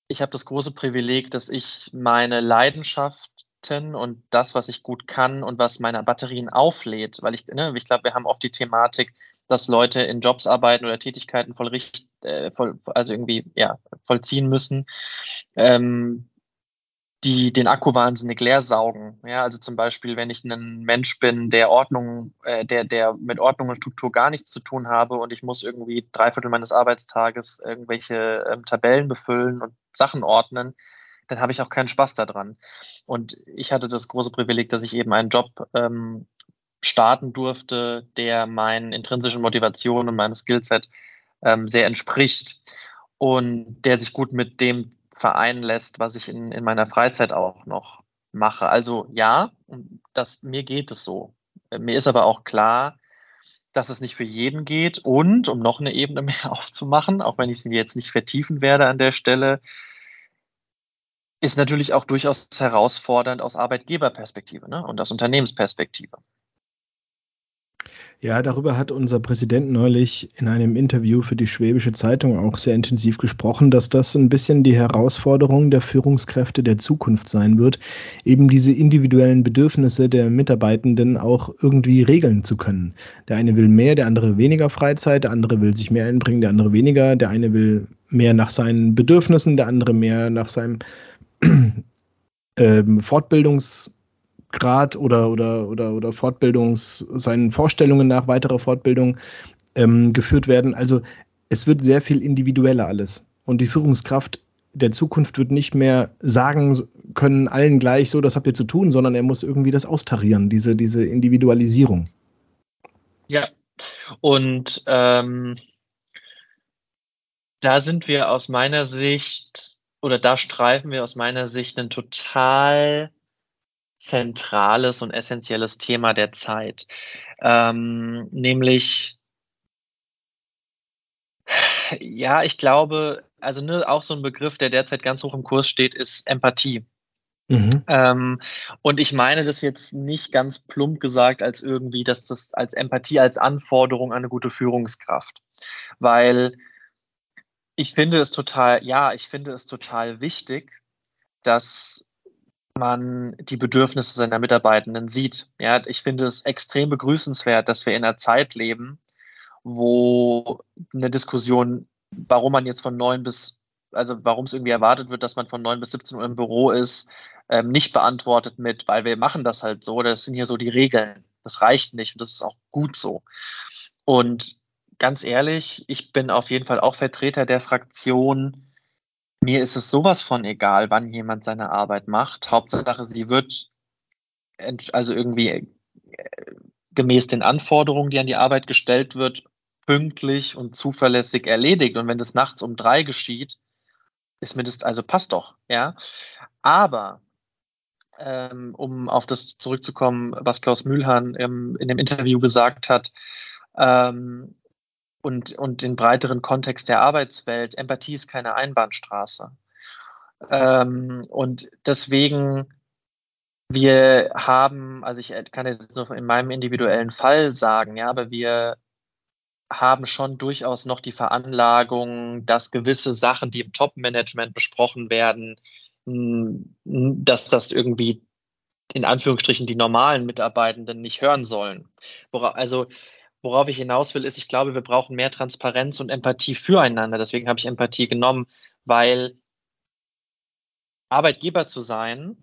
ich habe das große Privileg, dass ich meine Leidenschaften und das, was ich gut kann und was meine Batterien auflädt, weil ich, ne, ich glaube, wir haben oft die Thematik, dass Leute in Jobs arbeiten oder Tätigkeiten voll, äh, voll also irgendwie ja vollziehen müssen, ähm, die den Akku wahnsinnig leer saugen. Ja, also zum Beispiel, wenn ich ein Mensch bin, der Ordnung, äh, der, der mit Ordnung und Struktur gar nichts zu tun habe und ich muss irgendwie drei Viertel meines Arbeitstages irgendwelche ähm, Tabellen befüllen und Sachen ordnen, dann habe ich auch keinen Spaß daran. Und ich hatte das große Privileg, dass ich eben einen Job ähm, starten durfte, der meinen intrinsischen Motivationen und meinem Skillset ähm, sehr entspricht und der sich gut mit dem vereinen lässt, was ich in, in meiner Freizeit auch noch mache. Also ja, das, mir geht es so. Mir ist aber auch klar, dass es nicht für jeden geht. Und um noch eine Ebene mehr aufzumachen, auch wenn ich sie jetzt nicht vertiefen werde an der Stelle, ist natürlich auch durchaus herausfordernd aus Arbeitgeberperspektive ne? und aus Unternehmensperspektive. Ja, darüber hat unser Präsident neulich in einem Interview für die Schwäbische Zeitung auch sehr intensiv gesprochen, dass das ein bisschen die Herausforderung der Führungskräfte der Zukunft sein wird, eben diese individuellen Bedürfnisse der Mitarbeitenden auch irgendwie regeln zu können. Der eine will mehr, der andere weniger Freizeit, der andere will sich mehr einbringen, der andere weniger, der eine will mehr nach seinen Bedürfnissen, der andere mehr nach seinem ähm, Fortbildungs Grad oder, oder, oder, oder Fortbildungs, seinen Vorstellungen nach weiterer Fortbildung ähm, geführt werden. Also es wird sehr viel individueller alles. Und die Führungskraft der Zukunft wird nicht mehr sagen können allen gleich so, das habt ihr zu tun, sondern er muss irgendwie das austarieren, diese, diese Individualisierung. Ja, und ähm, da sind wir aus meiner Sicht oder da streifen wir aus meiner Sicht ein total zentrales und essentielles Thema der Zeit, ähm, nämlich ja, ich glaube, also ne, auch so ein Begriff, der derzeit ganz hoch im Kurs steht, ist Empathie. Mhm. Ähm, und ich meine das jetzt nicht ganz plump gesagt als irgendwie, dass das als Empathie, als Anforderung an eine gute Führungskraft. Weil ich finde es total, ja, ich finde es total wichtig, dass man die Bedürfnisse seiner Mitarbeitenden sieht. Ja, ich finde es extrem begrüßenswert, dass wir in einer Zeit leben, wo eine Diskussion, warum man jetzt von neun bis, also warum es irgendwie erwartet wird, dass man von neun bis 17 Uhr im Büro ist, ähm, nicht beantwortet mit, weil wir machen das halt so, das sind hier so die Regeln. Das reicht nicht und das ist auch gut so. Und ganz ehrlich, ich bin auf jeden Fall auch Vertreter der Fraktion. Mir ist es sowas von egal, wann jemand seine Arbeit macht. Hauptsache, sie wird also irgendwie äh, gemäß den Anforderungen, die an die Arbeit gestellt wird, pünktlich und zuverlässig erledigt. Und wenn das nachts um drei geschieht, ist mir das, also passt doch, ja. Aber ähm, um auf das zurückzukommen, was Klaus Mühlhahn ähm, in dem Interview gesagt hat, ähm, und, und den breiteren Kontext der Arbeitswelt, Empathie ist keine Einbahnstraße. Ähm, und deswegen, wir haben, also ich kann jetzt nur in meinem individuellen Fall sagen, ja, aber wir haben schon durchaus noch die Veranlagung, dass gewisse Sachen, die im Top-Management besprochen werden, dass das irgendwie in Anführungsstrichen die normalen Mitarbeitenden nicht hören sollen. Also worauf ich hinaus will, ist, ich glaube, wir brauchen mehr Transparenz und Empathie füreinander. Deswegen habe ich Empathie genommen, weil Arbeitgeber zu sein,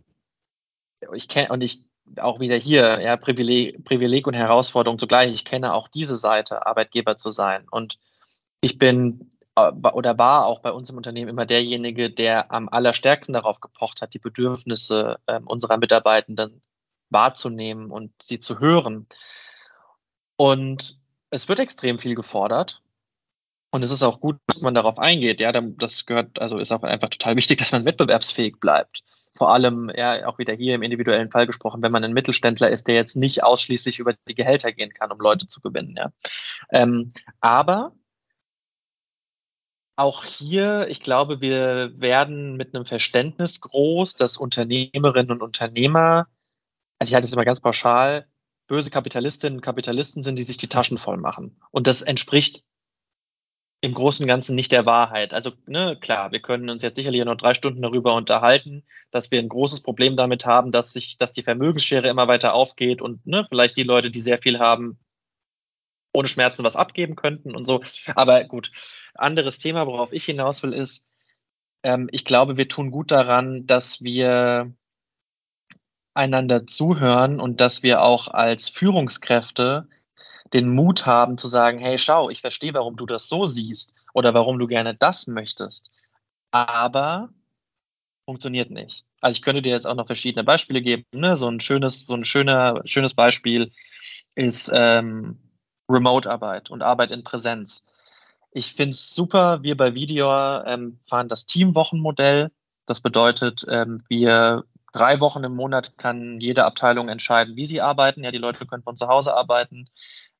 ich kenne und ich auch wieder hier, ja, Privileg, Privileg und Herausforderung zugleich. Ich kenne auch diese Seite, Arbeitgeber zu sein. Und ich bin äh, oder war auch bei uns im Unternehmen immer derjenige, der am allerstärksten darauf gepocht hat, die Bedürfnisse äh, unserer Mitarbeitenden wahrzunehmen und sie zu hören. Und es wird extrem viel gefordert. Und es ist auch gut, dass man darauf eingeht. Ja, das gehört, also ist auch einfach total wichtig, dass man wettbewerbsfähig bleibt vor allem, ja, auch wieder hier im individuellen Fall gesprochen, wenn man ein Mittelständler ist, der jetzt nicht ausschließlich über die Gehälter gehen kann, um Leute zu gewinnen. Ja. Ähm, aber auch hier, ich glaube, wir werden mit einem Verständnis groß, dass Unternehmerinnen und Unternehmer, also ich halte es immer ganz pauschal, böse Kapitalistinnen und Kapitalisten sind, die sich die Taschen voll machen. Und das entspricht im Großen und Ganzen nicht der Wahrheit. Also ne, klar, wir können uns jetzt sicherlich noch drei Stunden darüber unterhalten, dass wir ein großes Problem damit haben, dass sich, dass die Vermögensschere immer weiter aufgeht und ne, vielleicht die Leute, die sehr viel haben, ohne Schmerzen was abgeben könnten und so. Aber gut, anderes Thema, worauf ich hinaus will, ist, ähm, ich glaube, wir tun gut daran, dass wir einander zuhören und dass wir auch als Führungskräfte den Mut haben zu sagen, hey, schau, ich verstehe, warum du das so siehst oder warum du gerne das möchtest. Aber funktioniert nicht. Also ich könnte dir jetzt auch noch verschiedene Beispiele geben. Ne? So ein schönes, so ein schöner, schönes Beispiel ist ähm, Remote-Arbeit und Arbeit in Präsenz. Ich finde es super, wir bei Video ähm, fahren das Teamwochenmodell. Das bedeutet, ähm, wir drei Wochen im Monat kann jede Abteilung entscheiden, wie sie arbeiten. Ja, die Leute können von zu Hause arbeiten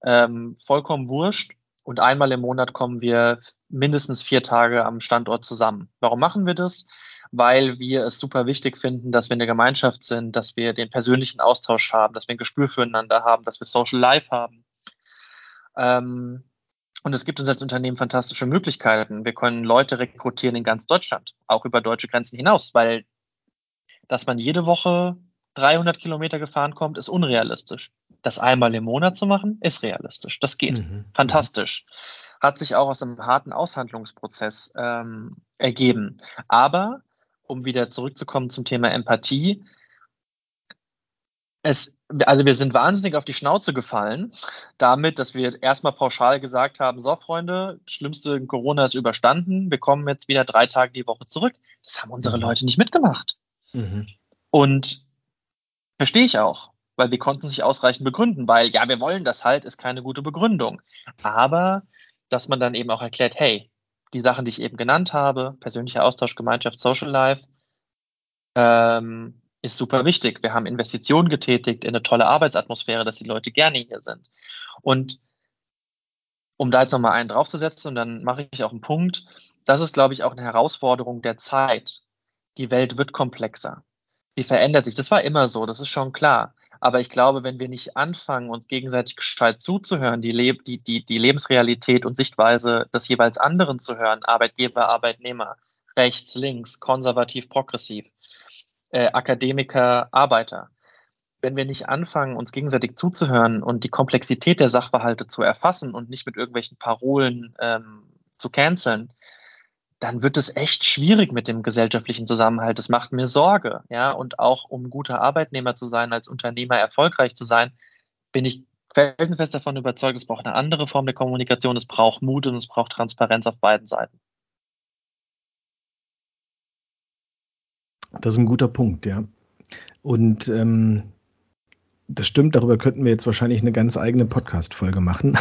ähm, vollkommen wurscht. Und einmal im Monat kommen wir mindestens vier Tage am Standort zusammen. Warum machen wir das? Weil wir es super wichtig finden, dass wir eine Gemeinschaft sind, dass wir den persönlichen Austausch haben, dass wir ein Gespür füreinander haben, dass wir Social Life haben. Ähm, und es gibt uns als Unternehmen fantastische Möglichkeiten. Wir können Leute rekrutieren in ganz Deutschland, auch über deutsche Grenzen hinaus, weil dass man jede Woche 300 Kilometer gefahren kommt, ist unrealistisch. Das einmal im Monat zu machen, ist realistisch. Das geht. Mhm. Fantastisch. Hat sich auch aus einem harten Aushandlungsprozess ähm, ergeben. Aber, um wieder zurückzukommen zum Thema Empathie, Es, also wir sind wahnsinnig auf die Schnauze gefallen, damit, dass wir erstmal pauschal gesagt haben, so Freunde, schlimmste Corona ist überstanden, wir kommen jetzt wieder drei Tage die Woche zurück. Das haben unsere mhm. Leute nicht mitgemacht. Mhm. Und verstehe ich auch, weil wir konnten sich ausreichend begründen, weil ja, wir wollen das halt, ist keine gute Begründung. Aber dass man dann eben auch erklärt, hey, die Sachen, die ich eben genannt habe, persönlicher Austausch, Gemeinschaft, Social Life, ähm, ist super wichtig. Wir haben Investitionen getätigt in eine tolle Arbeitsatmosphäre, dass die Leute gerne hier sind. Und um da jetzt nochmal einen draufzusetzen, und dann mache ich auch einen Punkt, das ist, glaube ich, auch eine Herausforderung der Zeit. Die Welt wird komplexer. Die verändert sich. Das war immer so, das ist schon klar. Aber ich glaube, wenn wir nicht anfangen, uns gegenseitig gescheit zuzuhören, die, Leb die, die, die Lebensrealität und Sichtweise des jeweils anderen zu hören, Arbeitgeber, Arbeitnehmer, rechts, links, konservativ, progressiv, äh, Akademiker, Arbeiter. Wenn wir nicht anfangen, uns gegenseitig zuzuhören und die Komplexität der Sachverhalte zu erfassen und nicht mit irgendwelchen Parolen ähm, zu canceln, dann wird es echt schwierig mit dem gesellschaftlichen Zusammenhalt. Das macht mir Sorge. Ja, und auch um guter Arbeitnehmer zu sein, als Unternehmer erfolgreich zu sein, bin ich felsenfest davon überzeugt, es braucht eine andere Form der Kommunikation, es braucht Mut und es braucht Transparenz auf beiden Seiten. Das ist ein guter Punkt, ja. Und ähm, das stimmt, darüber könnten wir jetzt wahrscheinlich eine ganz eigene Podcast-Folge machen.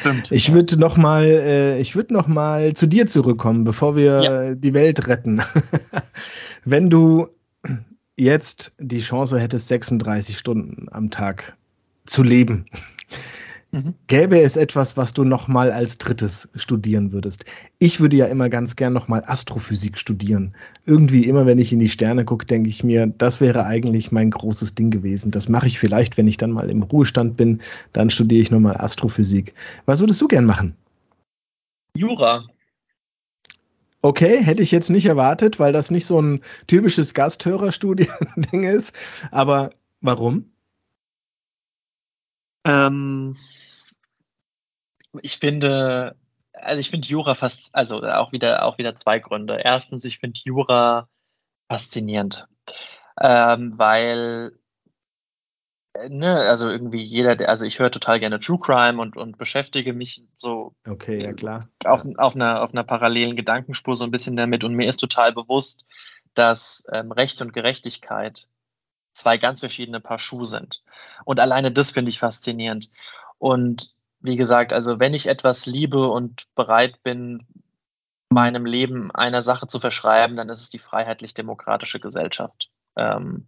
Stimmt. Ich würde noch mal, äh, ich würde noch mal zu dir zurückkommen, bevor wir ja. die Welt retten. Wenn du jetzt die Chance hättest, 36 Stunden am Tag zu leben, Mhm. Gäbe es etwas, was du nochmal als drittes studieren würdest? Ich würde ja immer ganz gern nochmal Astrophysik studieren. Irgendwie immer, wenn ich in die Sterne gucke, denke ich mir, das wäre eigentlich mein großes Ding gewesen. Das mache ich vielleicht, wenn ich dann mal im Ruhestand bin, dann studiere ich nochmal Astrophysik. Was würdest du gern machen? Jura. Okay, hätte ich jetzt nicht erwartet, weil das nicht so ein typisches Gasthörerstudien-Ding ist. Aber warum? Ähm, ich finde, also ich finde Jura fast, also auch wieder, auch wieder zwei Gründe. Erstens, ich finde Jura faszinierend, ähm, weil äh, Ne, also irgendwie jeder, also ich höre total gerne True Crime und, und beschäftige mich so okay, ja, klar. Auf, ja. auf, einer, auf einer parallelen Gedankenspur so ein bisschen damit und mir ist total bewusst, dass ähm, Recht und Gerechtigkeit zwei ganz verschiedene Paar Schuhe sind. Und alleine das finde ich faszinierend. Und wie gesagt, also wenn ich etwas liebe und bereit bin, meinem Leben einer Sache zu verschreiben, dann ist es die freiheitlich-demokratische Gesellschaft. Ähm,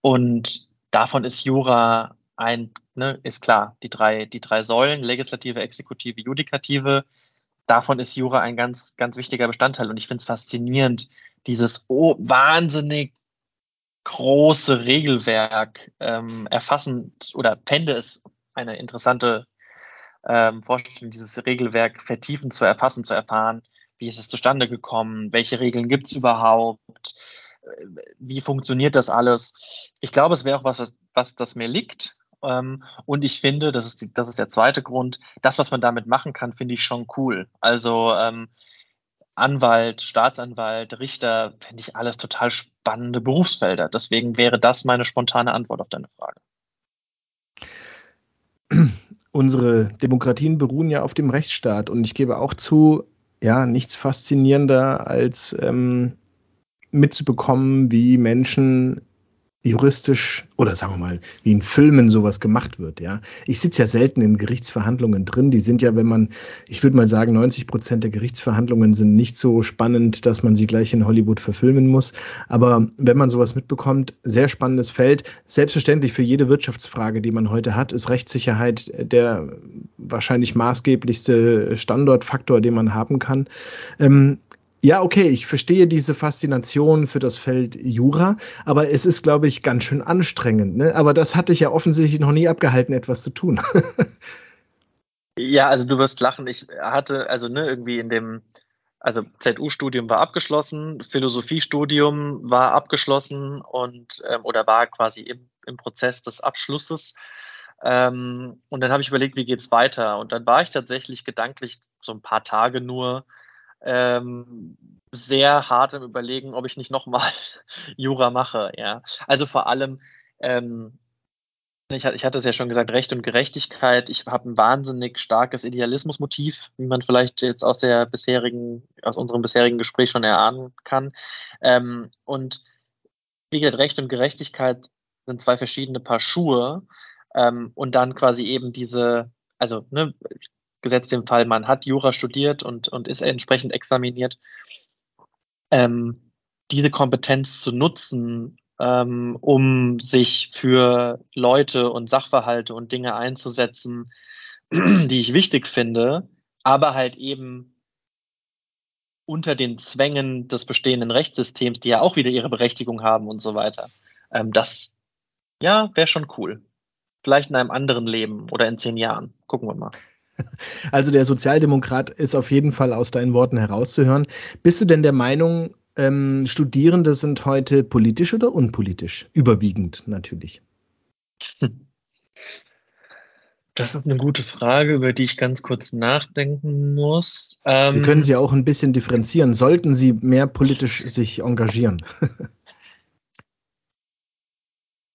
und davon ist Jura ein, ne, ist klar, die drei, die drei Säulen, Legislative, Exekutive, Judikative, davon ist Jura ein ganz, ganz wichtiger Bestandteil. Und ich finde es faszinierend, dieses oh, wahnsinnig große Regelwerk ähm, erfassen oder fände es eine interessante ähm, Vorstellung, dieses Regelwerk vertiefen zu erfassen, zu erfahren, wie ist es zustande gekommen, welche Regeln gibt es überhaupt, äh, wie funktioniert das alles. Ich glaube, es wäre auch was, was, was das mir liegt. Ähm, und ich finde, das ist, die, das ist der zweite Grund, das, was man damit machen kann, finde ich schon cool. Also ähm, Anwalt, Staatsanwalt, Richter, fände ich alles total spannende Berufsfelder. Deswegen wäre das meine spontane Antwort auf deine Frage. Unsere Demokratien beruhen ja auf dem Rechtsstaat und ich gebe auch zu, ja, nichts faszinierender als ähm, mitzubekommen, wie Menschen juristisch oder sagen wir mal, wie in Filmen sowas gemacht wird, ja. Ich sitze ja selten in Gerichtsverhandlungen drin. Die sind ja, wenn man, ich würde mal sagen, 90 Prozent der Gerichtsverhandlungen sind nicht so spannend, dass man sie gleich in Hollywood verfilmen muss. Aber wenn man sowas mitbekommt, sehr spannendes Feld. Selbstverständlich für jede Wirtschaftsfrage, die man heute hat, ist Rechtssicherheit der wahrscheinlich maßgeblichste Standortfaktor, den man haben kann. Ähm, ja, okay, ich verstehe diese Faszination für das Feld Jura, aber es ist, glaube ich, ganz schön anstrengend. Ne? Aber das hatte ich ja offensichtlich noch nie abgehalten, etwas zu tun. ja, also du wirst lachen. Ich hatte, also ne, irgendwie in dem, also ZU-Studium war abgeschlossen, Philosophiestudium war abgeschlossen und ähm, oder war quasi im, im Prozess des Abschlusses. Ähm, und dann habe ich überlegt, wie geht's weiter? Und dann war ich tatsächlich gedanklich so ein paar Tage nur ähm, sehr hart im Überlegen, ob ich nicht nochmal Jura mache. Ja. Also vor allem, ähm, ich, ich hatte es ja schon gesagt, Recht und Gerechtigkeit. Ich habe ein wahnsinnig starkes Idealismusmotiv, wie man vielleicht jetzt aus der bisherigen, aus unserem bisherigen Gespräch schon erahnen kann. Ähm, und wie gesagt, Recht und Gerechtigkeit sind zwei verschiedene Paar Schuhe. Ähm, und dann quasi eben diese, also ne, gesetzt im Fall, man hat Jura studiert und, und ist entsprechend examiniert, ähm, diese Kompetenz zu nutzen, ähm, um sich für Leute und Sachverhalte und Dinge einzusetzen, die ich wichtig finde, aber halt eben unter den Zwängen des bestehenden Rechtssystems, die ja auch wieder ihre Berechtigung haben und so weiter. Ähm, das, ja, wäre schon cool. Vielleicht in einem anderen Leben oder in zehn Jahren. Gucken wir mal. Also der Sozialdemokrat ist auf jeden Fall aus deinen Worten herauszuhören. Bist du denn der Meinung, ähm, Studierende sind heute politisch oder unpolitisch? Überwiegend natürlich. Das ist eine gute Frage, über die ich ganz kurz nachdenken muss. Ähm, Wir können Sie auch ein bisschen differenzieren. Sollten Sie mehr politisch sich engagieren?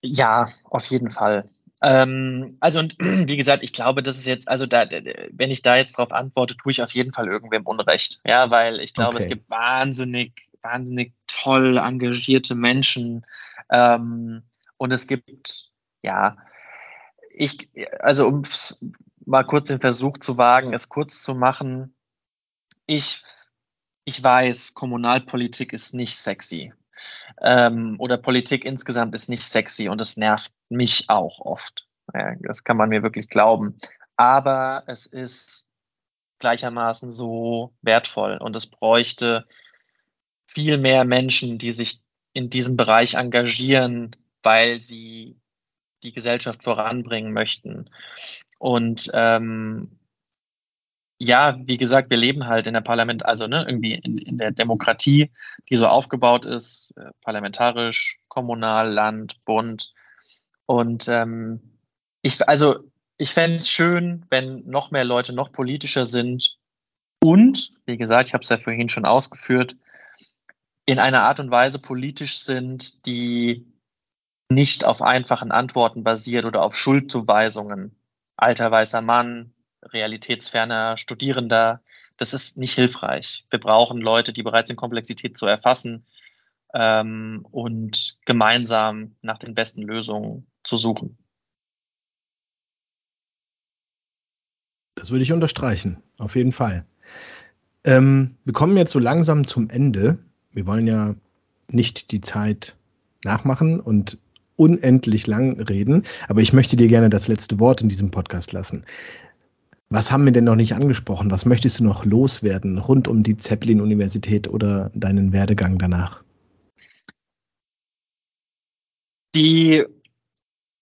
ja, auf jeden Fall. Ähm, also und wie gesagt, ich glaube, das ist jetzt, also da, wenn ich da jetzt darauf antworte, tue ich auf jeden Fall irgendwem Unrecht. Ja, weil ich glaube, okay. es gibt wahnsinnig, wahnsinnig toll engagierte Menschen ähm, und es gibt, ja, ich, also um mal kurz den Versuch zu wagen, es kurz zu machen, ich, ich weiß, Kommunalpolitik ist nicht sexy ähm, oder Politik insgesamt ist nicht sexy und es nervt mich auch oft. Ja, das kann man mir wirklich glauben. Aber es ist gleichermaßen so wertvoll und es bräuchte viel mehr Menschen, die sich in diesem Bereich engagieren, weil sie die Gesellschaft voranbringen möchten. Und ähm, ja, wie gesagt, wir leben halt in der Parlament, also ne, irgendwie in, in der Demokratie, die so aufgebaut ist, äh, parlamentarisch, kommunal, Land, Bund. Und ähm, ich, also ich fände es schön, wenn noch mehr Leute noch politischer sind und, wie gesagt, ich habe es ja vorhin schon ausgeführt, in einer Art und Weise politisch sind, die nicht auf einfachen Antworten basiert oder auf Schuldzuweisungen. Alter weißer Mann, realitätsferner Studierender, das ist nicht hilfreich. Wir brauchen Leute, die bereit sind, Komplexität zu erfassen ähm, und gemeinsam nach den besten Lösungen zu suchen. Das würde ich unterstreichen, auf jeden Fall. Ähm, wir kommen jetzt so langsam zum Ende. Wir wollen ja nicht die Zeit nachmachen und unendlich lang reden, aber ich möchte dir gerne das letzte Wort in diesem Podcast lassen. Was haben wir denn noch nicht angesprochen? Was möchtest du noch loswerden rund um die Zeppelin-Universität oder deinen Werdegang danach? Die,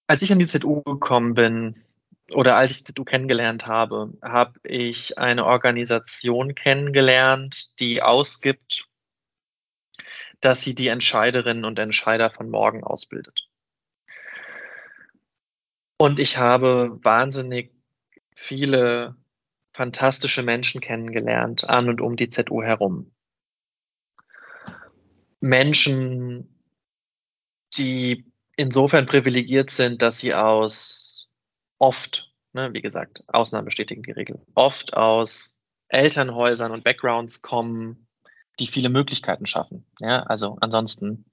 als ich an die ZU gekommen bin oder als ich die ZU kennengelernt habe, habe ich eine Organisation kennengelernt, die ausgibt, dass sie die Entscheiderinnen und Entscheider von morgen ausbildet. Und ich habe wahnsinnig viele fantastische Menschen kennengelernt an und um die ZU herum. Menschen, die insofern privilegiert sind, dass sie aus oft, ne, wie gesagt, Ausnahmen bestätigen die Regel, oft aus Elternhäusern und Backgrounds kommen, die viele Möglichkeiten schaffen. Ja, also ansonsten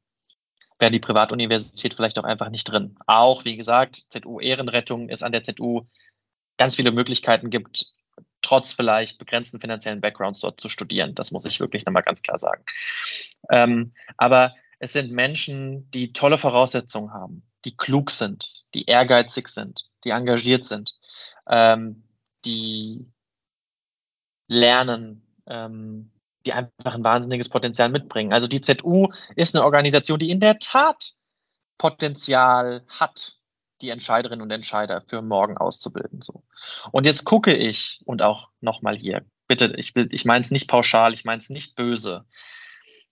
wäre die Privatuniversität vielleicht auch einfach nicht drin. Auch, wie gesagt, ZU Ehrenrettung ist an der ZU ganz viele Möglichkeiten gibt, trotz vielleicht begrenzten finanziellen Backgrounds dort zu studieren. Das muss ich wirklich nochmal ganz klar sagen. Ähm, aber es sind Menschen, die tolle Voraussetzungen haben, die klug sind, die ehrgeizig sind, die engagiert sind, ähm, die lernen, ähm, die einfach ein wahnsinniges Potenzial mitbringen. Also die ZU ist eine Organisation, die in der Tat Potenzial hat, die Entscheiderinnen und Entscheider für morgen auszubilden. So. Und jetzt gucke ich und auch nochmal hier, bitte, ich ich meine es nicht pauschal, ich meine es nicht böse.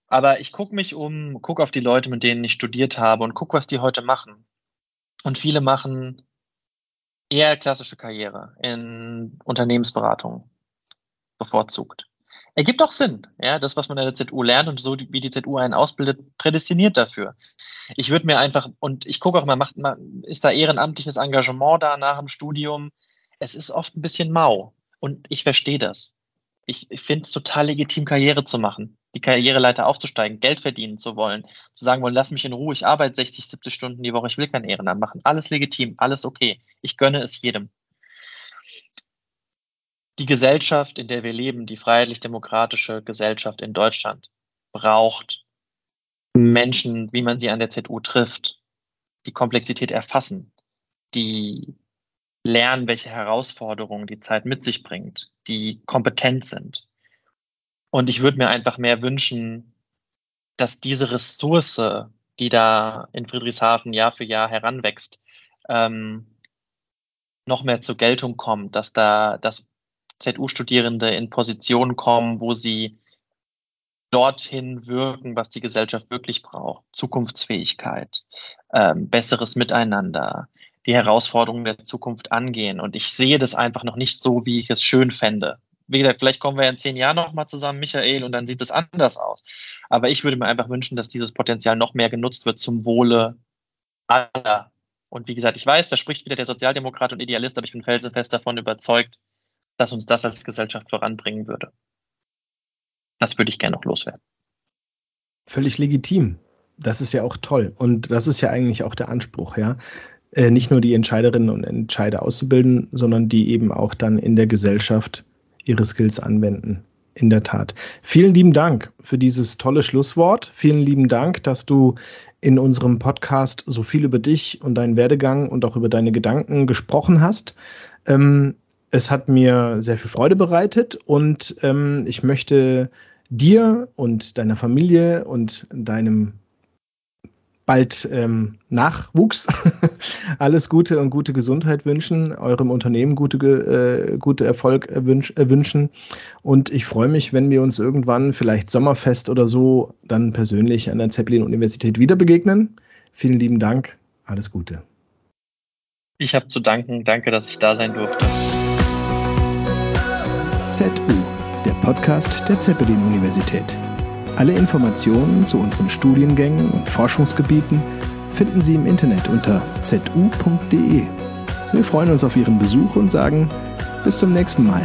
Aber ich gucke mich um, gucke auf die Leute, mit denen ich studiert habe und gucke, was die heute machen. Und viele machen eher klassische Karriere in Unternehmensberatung bevorzugt. Ergibt auch Sinn. Ja, das, was man in der ZU lernt und so wie die ZU einen ausbildet, prädestiniert dafür. Ich würde mir einfach, und ich gucke auch mal, macht, ist da ehrenamtliches Engagement da nach dem Studium? Es ist oft ein bisschen mau. Und ich verstehe das. Ich, ich finde es total legitim, Karriere zu machen, die Karriereleiter aufzusteigen, Geld verdienen zu wollen, zu sagen wollen, lass mich in Ruhe, ich arbeite 60, 70 Stunden die Woche, ich will kein Ehrenamt machen. Alles legitim, alles okay. Ich gönne es jedem die Gesellschaft, in der wir leben, die freiheitlich-demokratische Gesellschaft in Deutschland, braucht Menschen, wie man sie an der ZU trifft, die Komplexität erfassen, die lernen, welche Herausforderungen die Zeit mit sich bringt, die kompetent sind. Und ich würde mir einfach mehr wünschen, dass diese Ressource, die da in Friedrichshafen Jahr für Jahr heranwächst, ähm, noch mehr zur Geltung kommt, dass da, dass ZU-Studierende in Positionen kommen, wo sie dorthin wirken, was die Gesellschaft wirklich braucht. Zukunftsfähigkeit, ähm, besseres Miteinander, die Herausforderungen der Zukunft angehen. Und ich sehe das einfach noch nicht so, wie ich es schön fände. Wie gesagt, vielleicht kommen wir in zehn Jahren nochmal zusammen, Michael, und dann sieht es anders aus. Aber ich würde mir einfach wünschen, dass dieses Potenzial noch mehr genutzt wird zum Wohle aller. Und wie gesagt, ich weiß, da spricht wieder der Sozialdemokrat und Idealist, aber ich bin felsenfest davon überzeugt, dass uns das als Gesellschaft voranbringen würde. Das würde ich gerne noch loswerden. Völlig legitim. Das ist ja auch toll. Und das ist ja eigentlich auch der Anspruch, ja. Äh, nicht nur die Entscheiderinnen und Entscheider auszubilden, sondern die eben auch dann in der Gesellschaft ihre Skills anwenden. In der Tat. Vielen lieben Dank für dieses tolle Schlusswort. Vielen lieben Dank, dass du in unserem Podcast so viel über dich und deinen Werdegang und auch über deine Gedanken gesprochen hast. Ähm, es hat mir sehr viel Freude bereitet und ähm, ich möchte dir und deiner Familie und deinem bald ähm, Nachwuchs alles Gute und gute Gesundheit wünschen, eurem Unternehmen gute, äh, gute Erfolg wünsch, äh, wünschen. Und ich freue mich, wenn wir uns irgendwann, vielleicht Sommerfest oder so, dann persönlich an der Zeppelin-Universität wieder begegnen. Vielen lieben Dank. Alles Gute. Ich habe zu danken. Danke, dass ich da sein durfte. ZU, der Podcast der Zeppelin-Universität. Alle Informationen zu unseren Studiengängen und Forschungsgebieten finden Sie im Internet unter zu.de. Wir freuen uns auf Ihren Besuch und sagen bis zum nächsten Mal.